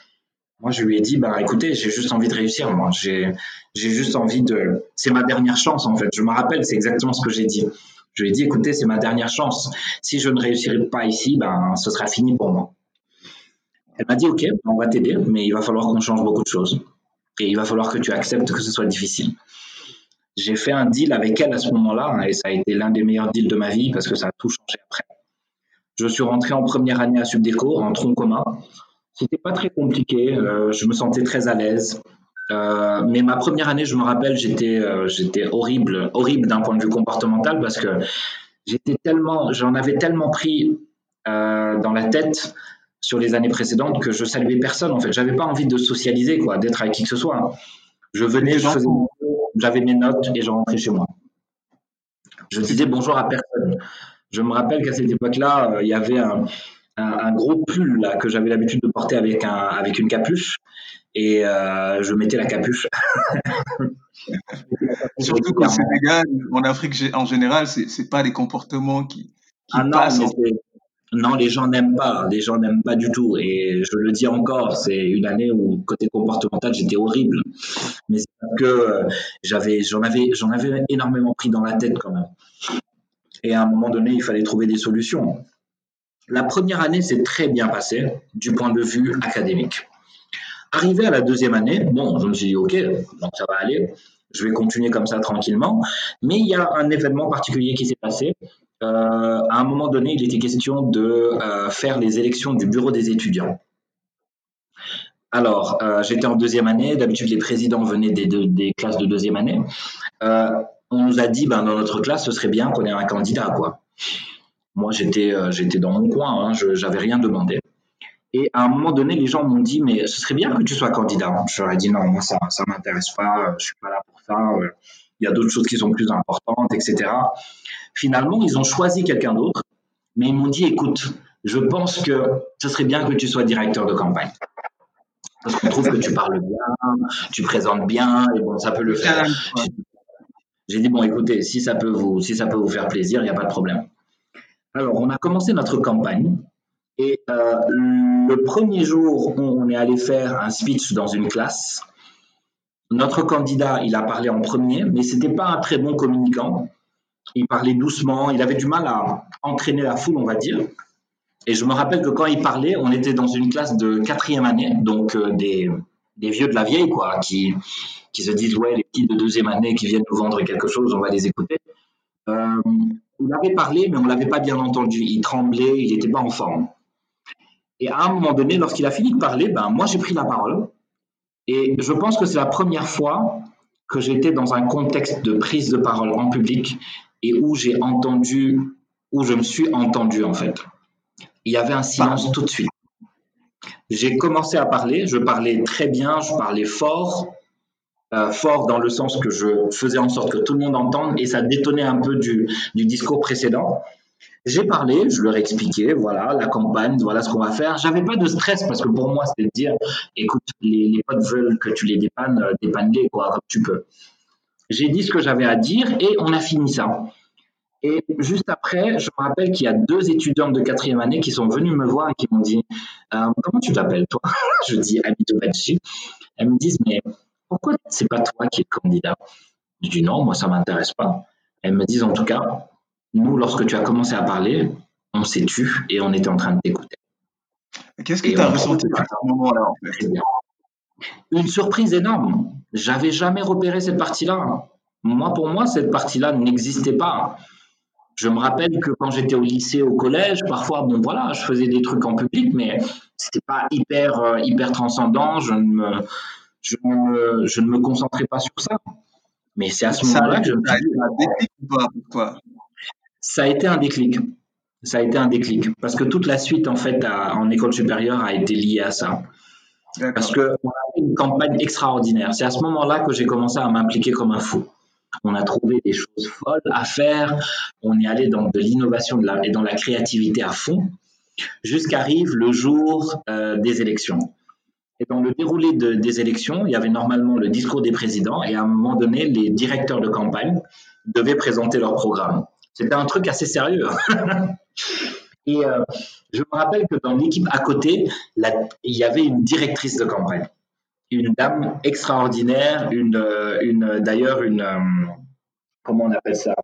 Moi, je lui ai dit, bah écoutez, j'ai juste envie de réussir. Moi, j'ai, juste envie de. C'est ma dernière chance en fait. Je me rappelle, c'est exactement ce que j'ai dit. Je lui ai dit, écoutez, c'est ma dernière chance. Si je ne réussirai pas ici, ben ce sera fini pour moi. Elle m'a dit, ok, on va t'aider, mais il va falloir qu'on change beaucoup de choses et il va falloir que tu acceptes que ce soit difficile. J'ai fait un deal avec elle à ce moment-là hein, et ça a été l'un des meilleurs deals de ma vie parce que ça a tout changé après. Je suis rentré en première année à Subdeco, en tronc commun. C'était pas très compliqué, euh, je me sentais très à l'aise. Euh, mais ma première année, je me rappelle, j'étais euh, j'étais horrible, horrible d'un point de vue comportemental parce que j'étais tellement, j'en avais tellement pris dans la tête sur les années précédentes que je saluais personne. En fait, j'avais pas envie de socialiser, quoi, d'être avec qui que ce soit. Je venais, je faisais, j'avais mes notes et je rentrais chez moi. Je disais bonjour à personne. Je me rappelle qu'à cette époque-là, euh, il y avait un, gros pull là, que j'avais l'habitude de porter avec, un, avec une capuche et euh, je mettais la capuche. Surtout qu'au Sénégal, en Afrique en général, c'est n'est pas des comportements qui, ah non, non, les gens n'aiment pas, les gens n'aiment pas du tout. Et je le dis encore, c'est une année où côté comportemental j'étais horrible, mais c'est parce que euh, j'avais, j'en avais, j'en avais énormément pris dans la tête quand même. Et à un moment donné, il fallait trouver des solutions. La première année s'est très bien passée du point de vue académique. Arrivé à la deuxième année, bon, je me suis dit, OK, donc ça va aller, je vais continuer comme ça tranquillement. Mais il y a un événement particulier qui s'est passé. Euh, à un moment donné, il était question de euh, faire les élections du bureau des étudiants. Alors, euh, j'étais en deuxième année. D'habitude, les présidents venaient des, classes de deuxième année. On nous a dit, ben, dans notre classe, ce serait bien qu'on ait un candidat, quoi. Moi, j'étais, euh, j'étais dans mon coin, hein, je n'avais rien demandé. Et à un moment donné, les gens m'ont dit, mais ce serait bien que tu sois candidat. Je leur ai dit, non, moi, ça ne m'intéresse pas, je suis pas là pour ça. Il y a d'autres choses qui sont plus importantes, etc. Finalement, ils ont choisi quelqu'un d'autre, mais ils m'ont dit, écoute, je pense que ce serait bien que tu sois directeur de campagne. Parce qu'on trouve que tu parles bien, tu présentes bien, et bon, ça peut le faire. J'ai dit, bon, écoutez, si ça peut vous, si ça peut vous faire plaisir, il n'y a pas de problème. Alors, on a commencé notre campagne. Et euh, le premier jour, on est allé faire un speech dans une classe. Notre candidat, il a parlé en premier, mais c'était pas un très bon communicant. Il parlait doucement, il avait du mal à entraîner la foule, on va dire. Et je me rappelle que quand il parlait, on était dans une classe de quatrième année, donc euh, des, des, vieux de la vieille, quoi, qui, qui se disent ouais, les petits de deuxième année qui viennent nous vendre quelque chose, on va les écouter. Euh, il avait parlé, mais on l'avait pas bien entendu. Il tremblait, il n'était pas en forme. Et à un moment donné, lorsqu'il a fini de parler, ben moi j'ai pris la parole. Et je pense que c'est la première fois que j'étais dans un contexte de prise de parole en public et où j'ai entendu, où je me suis entendu en fait il y avait un silence tout de suite. J'ai commencé à parler, je parlais très bien, je parlais fort, euh, fort dans le sens que je faisais en sorte que tout le monde entende et ça détonnait un peu du, discours précédent. J'ai parlé, je leur expliquais, voilà, la campagne, voilà ce qu'on va faire. J'avais pas de stress parce que pour moi, c'était de dire, écoute, les, les, potes veulent que tu les dépannes, euh, dépanne-les, quoi, comme tu peux. J'ai dit ce que j'avais à dire et on a fini ça. Et juste après, je me rappelle qu'il y a deux étudiantes de quatrième année qui sont venues me voir et qui m'ont dit euh, Comment tu t'appelles, toi? Je dis Amito Badji. Elles me disent Mais pourquoi c'est pas toi qui es le candidat Je dis Non, moi, ça m'intéresse pas. Elles me disent En tout cas, nous, lorsque tu as commencé à parler, on s'est tu et on était en train de t'écouter. Qu'est-ce que tu as ressenti à ce moment-là en fait? Une surprise énorme. J'avais jamais repéré cette partie-là. Moi, pour moi, cette partie-là n'existait pas. Je me rappelle que quand j'étais au lycée, au collège, parfois, bon voilà, je faisais des trucs en public, mais c'était pas hyper, euh, hyper transcendant. Je ne, me, je, ne je ne me concentrais pas sur ça. Mais c'est à ce moment-là que je me suis dit. un déclic ou pas quoi Ça a été un déclic. Ça a été un déclic. Parce que toute la suite, en fait, en école supérieure a été liée à ça. Parce qu'on a fait une campagne extraordinaire. C'est à ce moment-là que j'ai commencé à m'impliquer comme un fou on a trouvé des choses folles à faire, on est allé dans de l'innovation et dans la créativité à fond, jusqu'arrive le jour euh, des élections. Dans le déroulé des élections, il y avait normalement le discours des présidents et à un moment donné, les directeurs de campagne devaient présenter leur programme. C'était un truc assez sérieux. Et euh, je me rappelle que dans l'équipe à côté, il y avait une directrice de campagne une dame extraordinaire, une, euh, d'ailleurs une, euh, comment on appelle ça?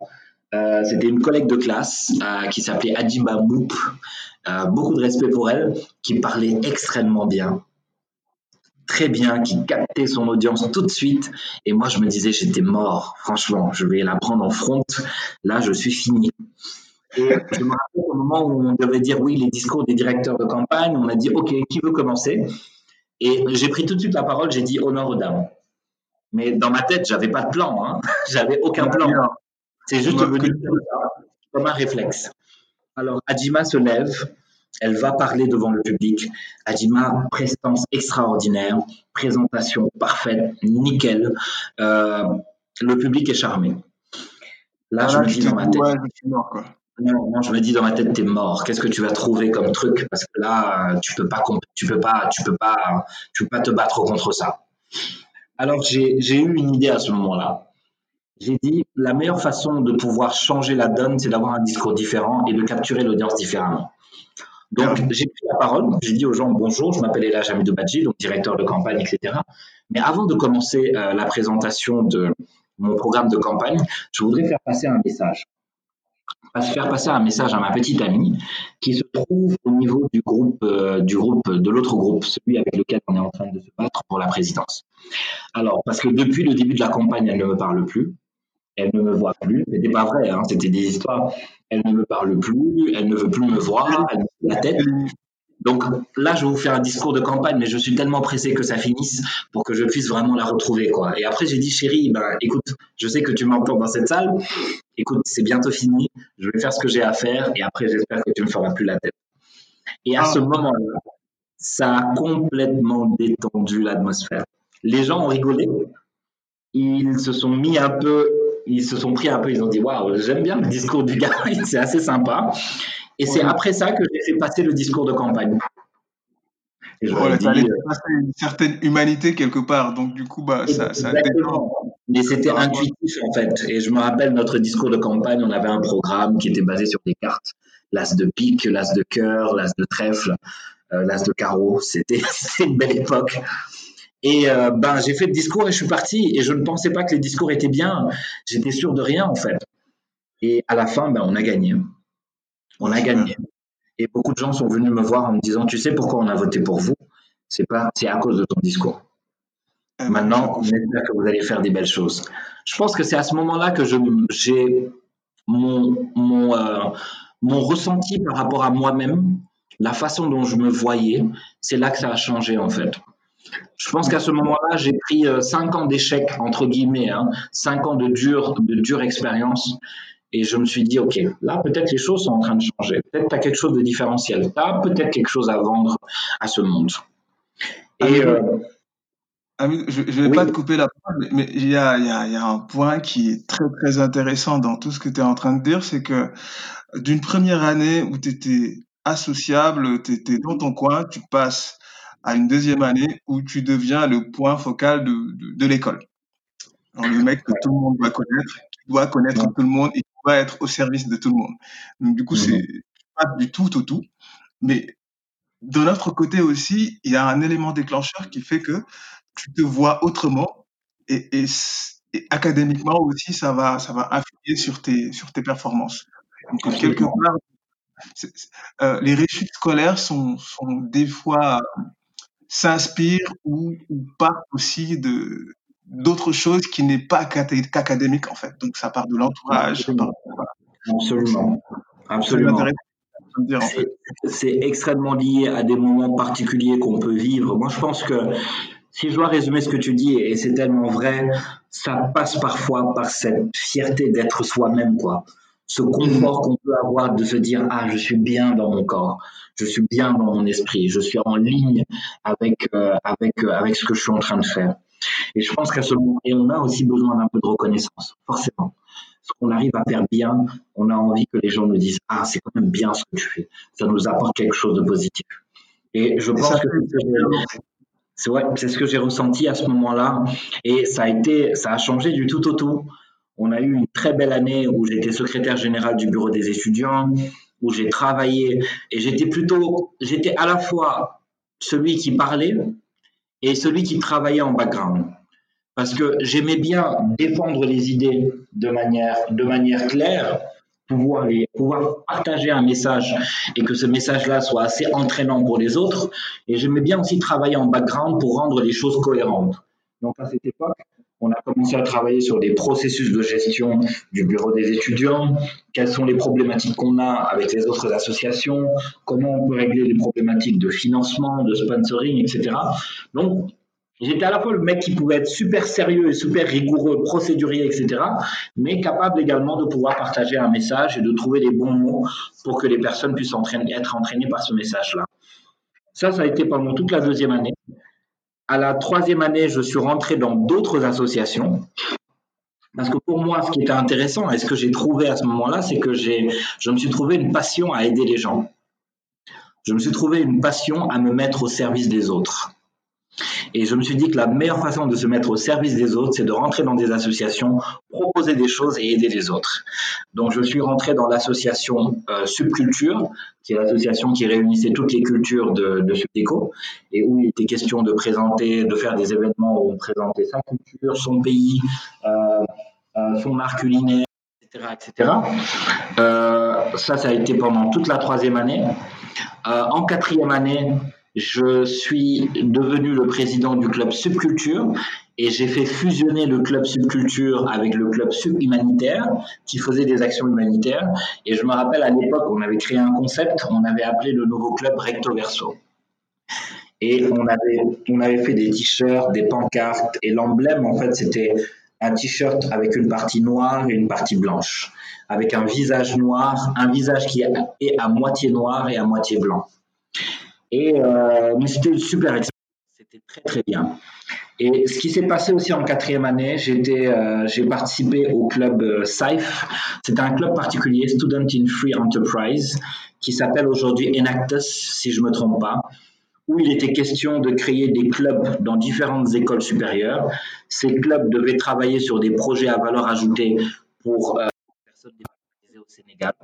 C'était une collègue de classe qui s'appelait Adjima Moup. beaucoup de respect pour elle, qui parlait extrêmement bien, très bien, qui captait son audience tout de suite. Et moi, je me disais, j'étais mort. Franchement, je vais la prendre en front. Là, je suis fini. Et je me rappelle au moment où on devait dire oui, les discours des directeurs de campagne, on a dit OK, qui veut commencer? Et j'ai pris tout de suite la parole, j'ai dit honneur aux dames. Mais dans ma tête, j'avais pas de plan, hein. j'avais aucun plan. C'est juste venu comme un réflexe. Alors, Adjima se lève, elle va parler devant le public. Adjima, prestance extraordinaire, présentation parfaite, nickel. Euh, le public est charmé. Là, je me dis dans ma tête. Non, je me dis dans ma tête, t'es mort. Qu'est-ce que tu vas trouver comme truc? Parce que là, tu peux pas, tu peux pas, tu peux pas, tu peux pas te battre contre ça. Alors j'ai eu une idée à ce moment-là. J'ai dit la meilleure façon de pouvoir changer la donne, c'est d'avoir un discours différent et de capturer l'audience différemment. Donc j'ai pris la parole, j'ai dit aux gens bonjour, je m'appelle Ella Jamidou Badji, donc directeur de campagne, etc. Mais avant de commencer euh, la présentation de mon programme de campagne, je voudrais faire passer un message faire passer un message à ma petite amie qui se trouve au niveau du groupe, euh, du groupe de l'autre groupe, celui avec lequel on est en train de se battre pour la présidence. Alors, parce que depuis le début de la campagne, elle ne me parle plus, elle ne me voit plus. C'était pas vrai, hein, c'était des histoires. Elle ne me parle plus, elle ne veut plus me voir, elle me la tête. Donc là, je vais vous faire un discours de campagne, mais je suis tellement pressé que ça finisse pour que je puisse vraiment la retrouver. Quoi. Et après, j'ai dit, chérie, ben, écoute, je sais que tu m'entends dans cette salle. Écoute, c'est bientôt fini. Je vais faire ce que j'ai à faire. Et après, j'espère que tu ne me feras plus la tête. Et à ah. ce moment-là, ça a complètement détendu l'atmosphère. Les gens ont rigolé. Ils se sont mis un peu, ils se sont pris un peu, ils ont dit, waouh, j'aime bien le discours du gars, c'est assez sympa. Et c'est après ça que j'ai fait passer le discours de campagne. Et je voilà, dit, euh, passer une certaine humanité quelque part, donc du coup, bah, ça, ça Mais c'était intuitif en fait. Et je me rappelle notre discours de campagne, on avait un programme qui était basé sur des cartes, l'as de pique, l'as de cœur, l'as de trèfle, euh, l'as de carreau. C'était une belle époque. Et euh, ben j'ai fait le discours et je suis parti. Et je ne pensais pas que les discours étaient bien. J'étais sûr de rien en fait. Et à la fin, ben on a gagné on a gagné. Et beaucoup de gens sont venus me voir en me disant, tu sais pourquoi on a voté pour vous? C'est pas, c'est à cause de ton discours. Ben, Maintenant, on espère que vous allez faire des belles choses. Je pense que c'est à ce moment-là que j'ai mon, mon, euh, mon ressenti par rapport à moi-même, la façon dont je me voyais, c'est là que ça a changé en fait. Je pense qu'à ce moment-là, j'ai pris euh, cinq ans d'échec, entre guillemets, hein, cinq ans de dure, de dure expérience. Et je me suis dit, OK, là, peut-être les choses sont en train de changer. Peut-être tu as quelque chose de différentiel. Tu as peut-être quelque chose à vendre à ce monde. Et, euh, je ne vais pas te couper la parole, mais il y a, y, a, y a, un point qui est très, très intéressant dans tout ce que tu es en train de dire, c'est que d'une première année où tu étais associable, tu étais dans ton coin, tu passes à une deuxième année où tu deviens le point focal de, de, de l'école. Le mec que tout le monde doit connaître, qui doit connaître tout le monde et va être au service de tout le monde. Donc, du coup, mhm. c'est pas du tout au tout. Mais de notre côté aussi, il y a un élément déclencheur qui fait que tu te vois autrement et, et, académiquement aussi, ça va, ça va influer sur tes, sur tes performances. Donc, quelque part, euh, les réussites scolaires sont, sont des fois s'inspirent ou, ou partent aussi de, d'autres choses qui n'est pas qu'académique en fait. Donc ça part de l'entourage. Absolument. Absolument. C'est extrêmement lié à des moments particuliers qu'on peut vivre. Moi, je pense que si je dois résumer ce que tu dis, et c'est tellement vrai, ça passe parfois par cette fierté d'être soi-même, quoi. Ce confort qu'on peut avoir de se dire ah je suis bien dans mon corps, je suis bien dans mon esprit, je suis en ligne avec euh, avec euh, avec ce que je suis en train de faire. Et je pense qu'à ce moment, et on a aussi besoin d'un peu de reconnaissance, forcément. Ce qu'on arrive à faire bien, on a envie que les gens nous disent Ah, c'est quand même bien ce que tu fais. Ça nous apporte quelque chose de positif. Et je pense que c'est ouais, ce que j'ai ressenti à ce moment-là. Et ça a été, ça a changé du tout au tout. On a eu une très belle année où j'étais secrétaire général du bureau des étudiants, où j'ai travaillé et j'étais plutôt, j'étais à la fois celui qui parlait, et celui qui travaillait en background. Parce que j'aimais bien défendre les idées de manière, de manière claire, pouvoir, pouvoir partager un message et que ce message-là soit assez entraînant pour les autres. Et j'aimais bien aussi travailler en background pour rendre les choses cohérentes. Donc à cette époque, on a commencé à travailler sur des processus de gestion du bureau des étudiants, quelles sont les problématiques qu'on a avec les autres associations, comment on peut régler les problématiques de financement, de sponsoring, etc. Donc, j'étais à la fois le mec qui pouvait être super sérieux et super rigoureux, procédurier, etc., mais capable également de pouvoir partager un message et de trouver les bons mots pour que les personnes puissent être entraînées par ce message-là. Ça, ça a été pendant toute la deuxième année. À la troisième année, je suis rentré dans d'autres associations. Parce que pour moi, ce qui était intéressant et ce que j'ai trouvé à ce moment-là, c'est que je me suis trouvé une passion à aider les gens. Je me suis trouvé une passion à me mettre au service des autres. Et je me suis dit que la meilleure façon de se mettre au service des autres, c'est de rentrer dans des associations, proposer des choses et aider les autres. Donc je suis rentré dans l'association euh, Subculture, qui est l'association qui réunissait toutes les cultures de, de Subdeco, et où il était question de présenter, de faire des événements où on présentait sa culture, son pays, euh, euh, son art culinaire, etc. etc. ça, ça a été pendant toute la troisième année. en quatrième année, je suis devenu le président du club Subculture et j'ai fait fusionner le club Subculture avec le club Subhumanitaire qui faisait des actions humanitaires. Et je me rappelle à l'époque, on avait créé un concept, on avait appelé le nouveau club Recto Verso. Et on avait, on avait fait des t-shirts, des pancartes, et l'emblème, en fait, c'était un t-shirt avec une partie noire et une partie blanche, avec un visage noir, un visage qui est à moitié noir et à moitié blanc. Et euh, mais c'était super c'était très très bien. Et ce qui s'est passé aussi en quatrième année, j'étais, euh, j'ai participé au club euh, SAIF. C'est un club particulier, Student in Free Enterprise, qui s'appelle aujourd'hui Enactus, si je me trompe pas, où il était question de créer des clubs dans différentes écoles supérieures. Ces clubs devaient travailler sur des projets à valeur ajoutée pour euh, les personnes défavorisées au Sénégal.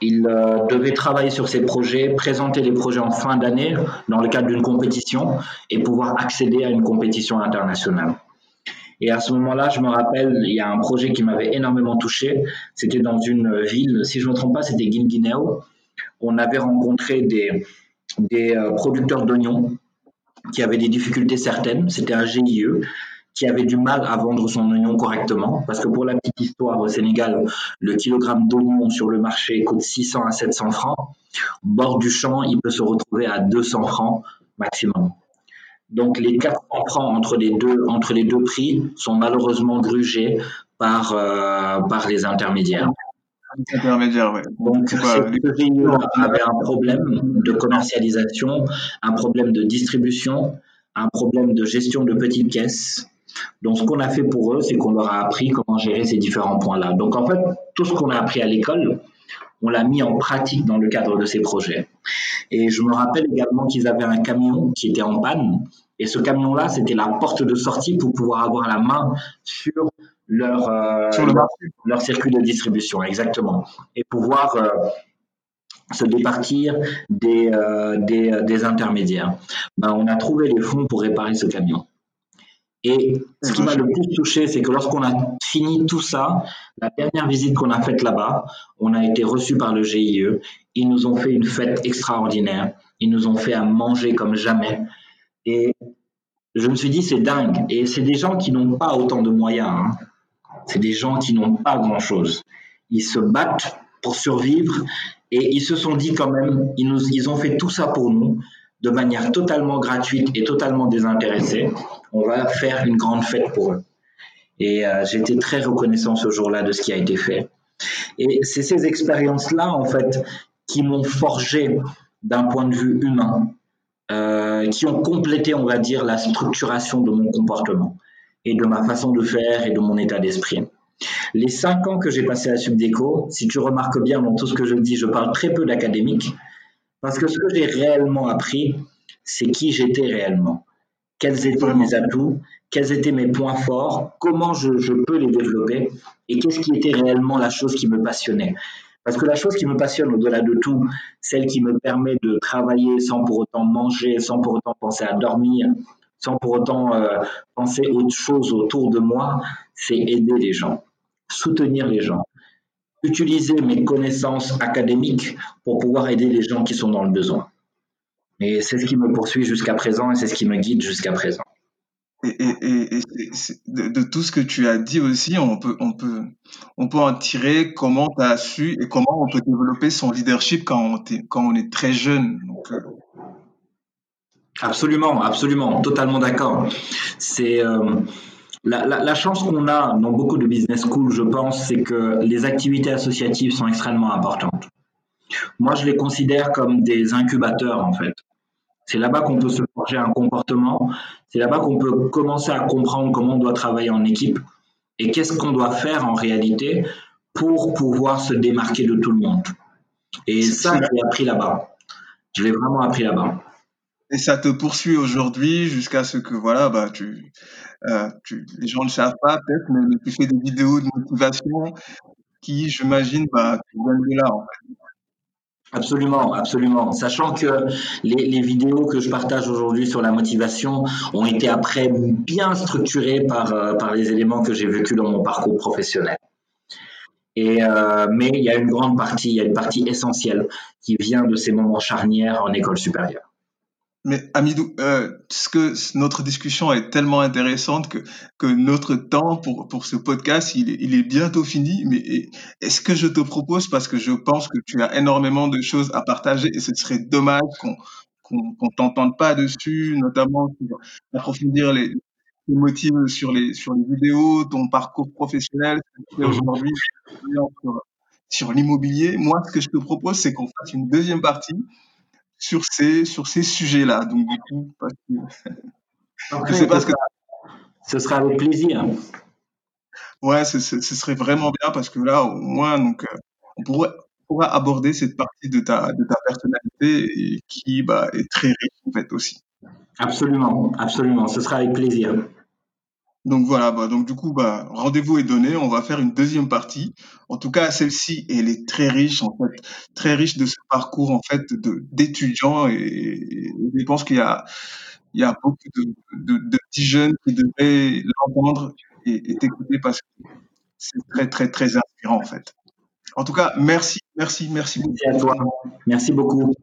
Il euh, devait travailler sur ces projets, présenter les projets en fin d'année dans le cadre d'une compétition et pouvoir accéder à une compétition internationale. Et à ce moment-là, je me rappelle, il y a un projet qui m'avait énormément touché. C'était dans une ville, si je ne me trompe pas, c'était Guinguinéo. On avait rencontré des, des euh, producteurs d'oignons qui avaient des difficultés certaines. C'était un GIE qui avait du mal à vendre son oignon correctement, parce que pour la petite histoire, au Sénégal, le kilogramme d'oignon sur le marché coûte 600 à 700 francs. Au bord du champ, il peut se retrouver à 200 francs maximum. Donc les 400 francs entre les deux, entre les deux prix sont malheureusement grugés par, euh, par les intermédiaires. Intermédiaire, ouais. Donc, avait un problème de commercialisation, un problème de distribution, un problème de gestion de petites caisses, donc, ce qu'on a fait pour eux, c'est qu'on leur a appris comment gérer ces différents points-là. Donc, en fait, tout ce qu'on a appris à l'école, on l'a mis en pratique dans le cadre de ces projets. Et je me rappelle également qu'ils avaient un camion qui était en panne. Et ce camion-là, c'était la porte de sortie pour pouvoir avoir la main sur leur, euh, leur, circuit de distribution, exactement. Et pouvoir euh, se départir des, euh, des, des intermédiaires. Ben, on a trouvé les fonds pour réparer ce camion. Et ce qui m'a le plus touché, c'est que lorsqu'on a fini tout ça, la dernière visite qu'on a faite là-bas, on a été reçu par le GIE. Ils nous ont fait une fête extraordinaire. Ils nous ont fait à manger comme jamais. Et je me suis dit, c'est dingue. Et c'est des gens qui n'ont pas autant de moyens. Hein. C'est des gens qui n'ont pas grand-chose. Ils se battent pour survivre et ils se sont dit quand même, ils, ont fait tout ça pour nous de manière totalement gratuite et totalement désintéressée. On va faire une grande fête pour eux. Et euh, j'étais très reconnaissant ce jour-là de ce qui a été fait. Et c'est ces expériences-là, en fait, qui m'ont forgé d'un point de vue humain, euh, qui ont complété, on va dire, la structuration de mon comportement et de ma façon de faire et de mon état d'esprit. Les cinq ans que j'ai passé à Subdeco, si tu remarques bien dans tout ce que je dis, je parle très peu d'académique, parce que ce que j'ai réellement appris, c'est qui j'étais réellement. Quels étaient mes atouts, quels étaient mes points forts, comment je, peux les développer et qu'est-ce qui était réellement la chose qui me passionnait. Parce que la chose qui me passionne au-delà de tout, celle qui me permet de travailler sans pour autant manger, sans pour autant penser à dormir, sans pour autant euh, penser autre chose autour de moi, c'est aider les gens, soutenir les gens, utiliser mes connaissances académiques pour pouvoir aider les gens qui sont dans le besoin. Et c'est ce qui me poursuit jusqu'à présent et c'est ce qui me guide jusqu'à présent. Et, de, tout ce que tu as dit aussi, on peut, on peut, on peut en tirer comment tu as su et comment on peut développer son leadership quand on, quand on est très jeune. Euh, absolument, absolument, totalement d'accord. C'est euh, la, chance qu'on a dans beaucoup de business schools, je pense, c'est que les activités associatives sont extrêmement importantes. Moi, je les considère comme des incubateurs, en fait. C'est là-bas qu'on peut se forger un comportement, c'est là-bas qu'on peut commencer à comprendre comment on doit travailler en équipe et qu'est-ce qu'on doit faire en réalité pour pouvoir se démarquer de tout le monde. Et ça, je l'ai appris là-bas. Je l'ai vraiment appris là-bas. Et ça te poursuit aujourd'hui jusqu'à ce que voilà, bah tu, euh, tu les gens ne savent pas peut-être, mais tu fais des vidéos de motivation qui, j'imagine, bah tu viens de là en fait. Absolument, absolument. Sachant que les, les, vidéos que je partage aujourd'hui sur la motivation ont été après bien structurées par, euh, par les éléments que j'ai vécus dans mon parcours professionnel. Et, euh, mais il y a une grande partie, il y a une partie essentielle qui vient de ces moments charnières en école supérieure. Mais Amidou, euh, ce que notre discussion est tellement intéressante que, que notre temps pour, pour ce podcast, il est, il est bientôt fini. Mais est-ce que je te propose, parce que je pense que tu as énormément de choses à partager et ce serait dommage qu'on qu'on t'entende pas dessus, notamment pour approfondir les, les motifs sur les, sur les vidéos, ton parcours professionnel, aujourd'hui sur, sur l'immobilier. Moi, ce que je te propose, c'est qu'on fasse une deuxième partie sur ces, sur ces sujets-là. Donc, du coup, parce que... je sais pas ce que. Ce sera avec plaisir. Ouais, ce, ce, serait vraiment bien parce que là, au moins, donc, euh, on pourrait, pourra aborder cette partie de ta, de ta personnalité et qui bah, est très riche en fait aussi. Absolument, absolument. Ce sera avec plaisir. Donc voilà, bah, donc du coup, bah, rendez-vous est donné. On va faire une deuxième partie. En tout cas, celle-ci, elle est très riche, en fait, très riche de ce parcours en fait de d'étudiants et, je pense qu'il y a il y a beaucoup de, de, de petits jeunes qui devraient l'entendre et, et t'écouter parce que c'est très très très inspirant en fait. En tout cas, merci, merci, merci beaucoup. Merci à toi. Merci beaucoup.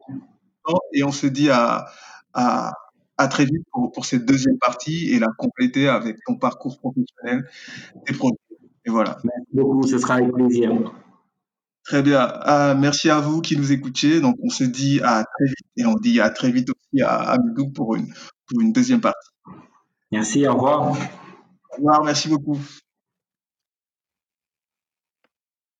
Et on se dit à, à à très vite pour, pour, cette deuxième partie et la compléter avec ton parcours professionnel, tes produits. Et voilà. Merci beaucoup, ce sera avec plaisir. Très bien. Ah, merci à vous qui nous écoutiez. Donc, on se dit à très vite et on dit à très vite aussi à Amidou pour une, pour une deuxième partie. Merci, au revoir. Au revoir, merci beaucoup.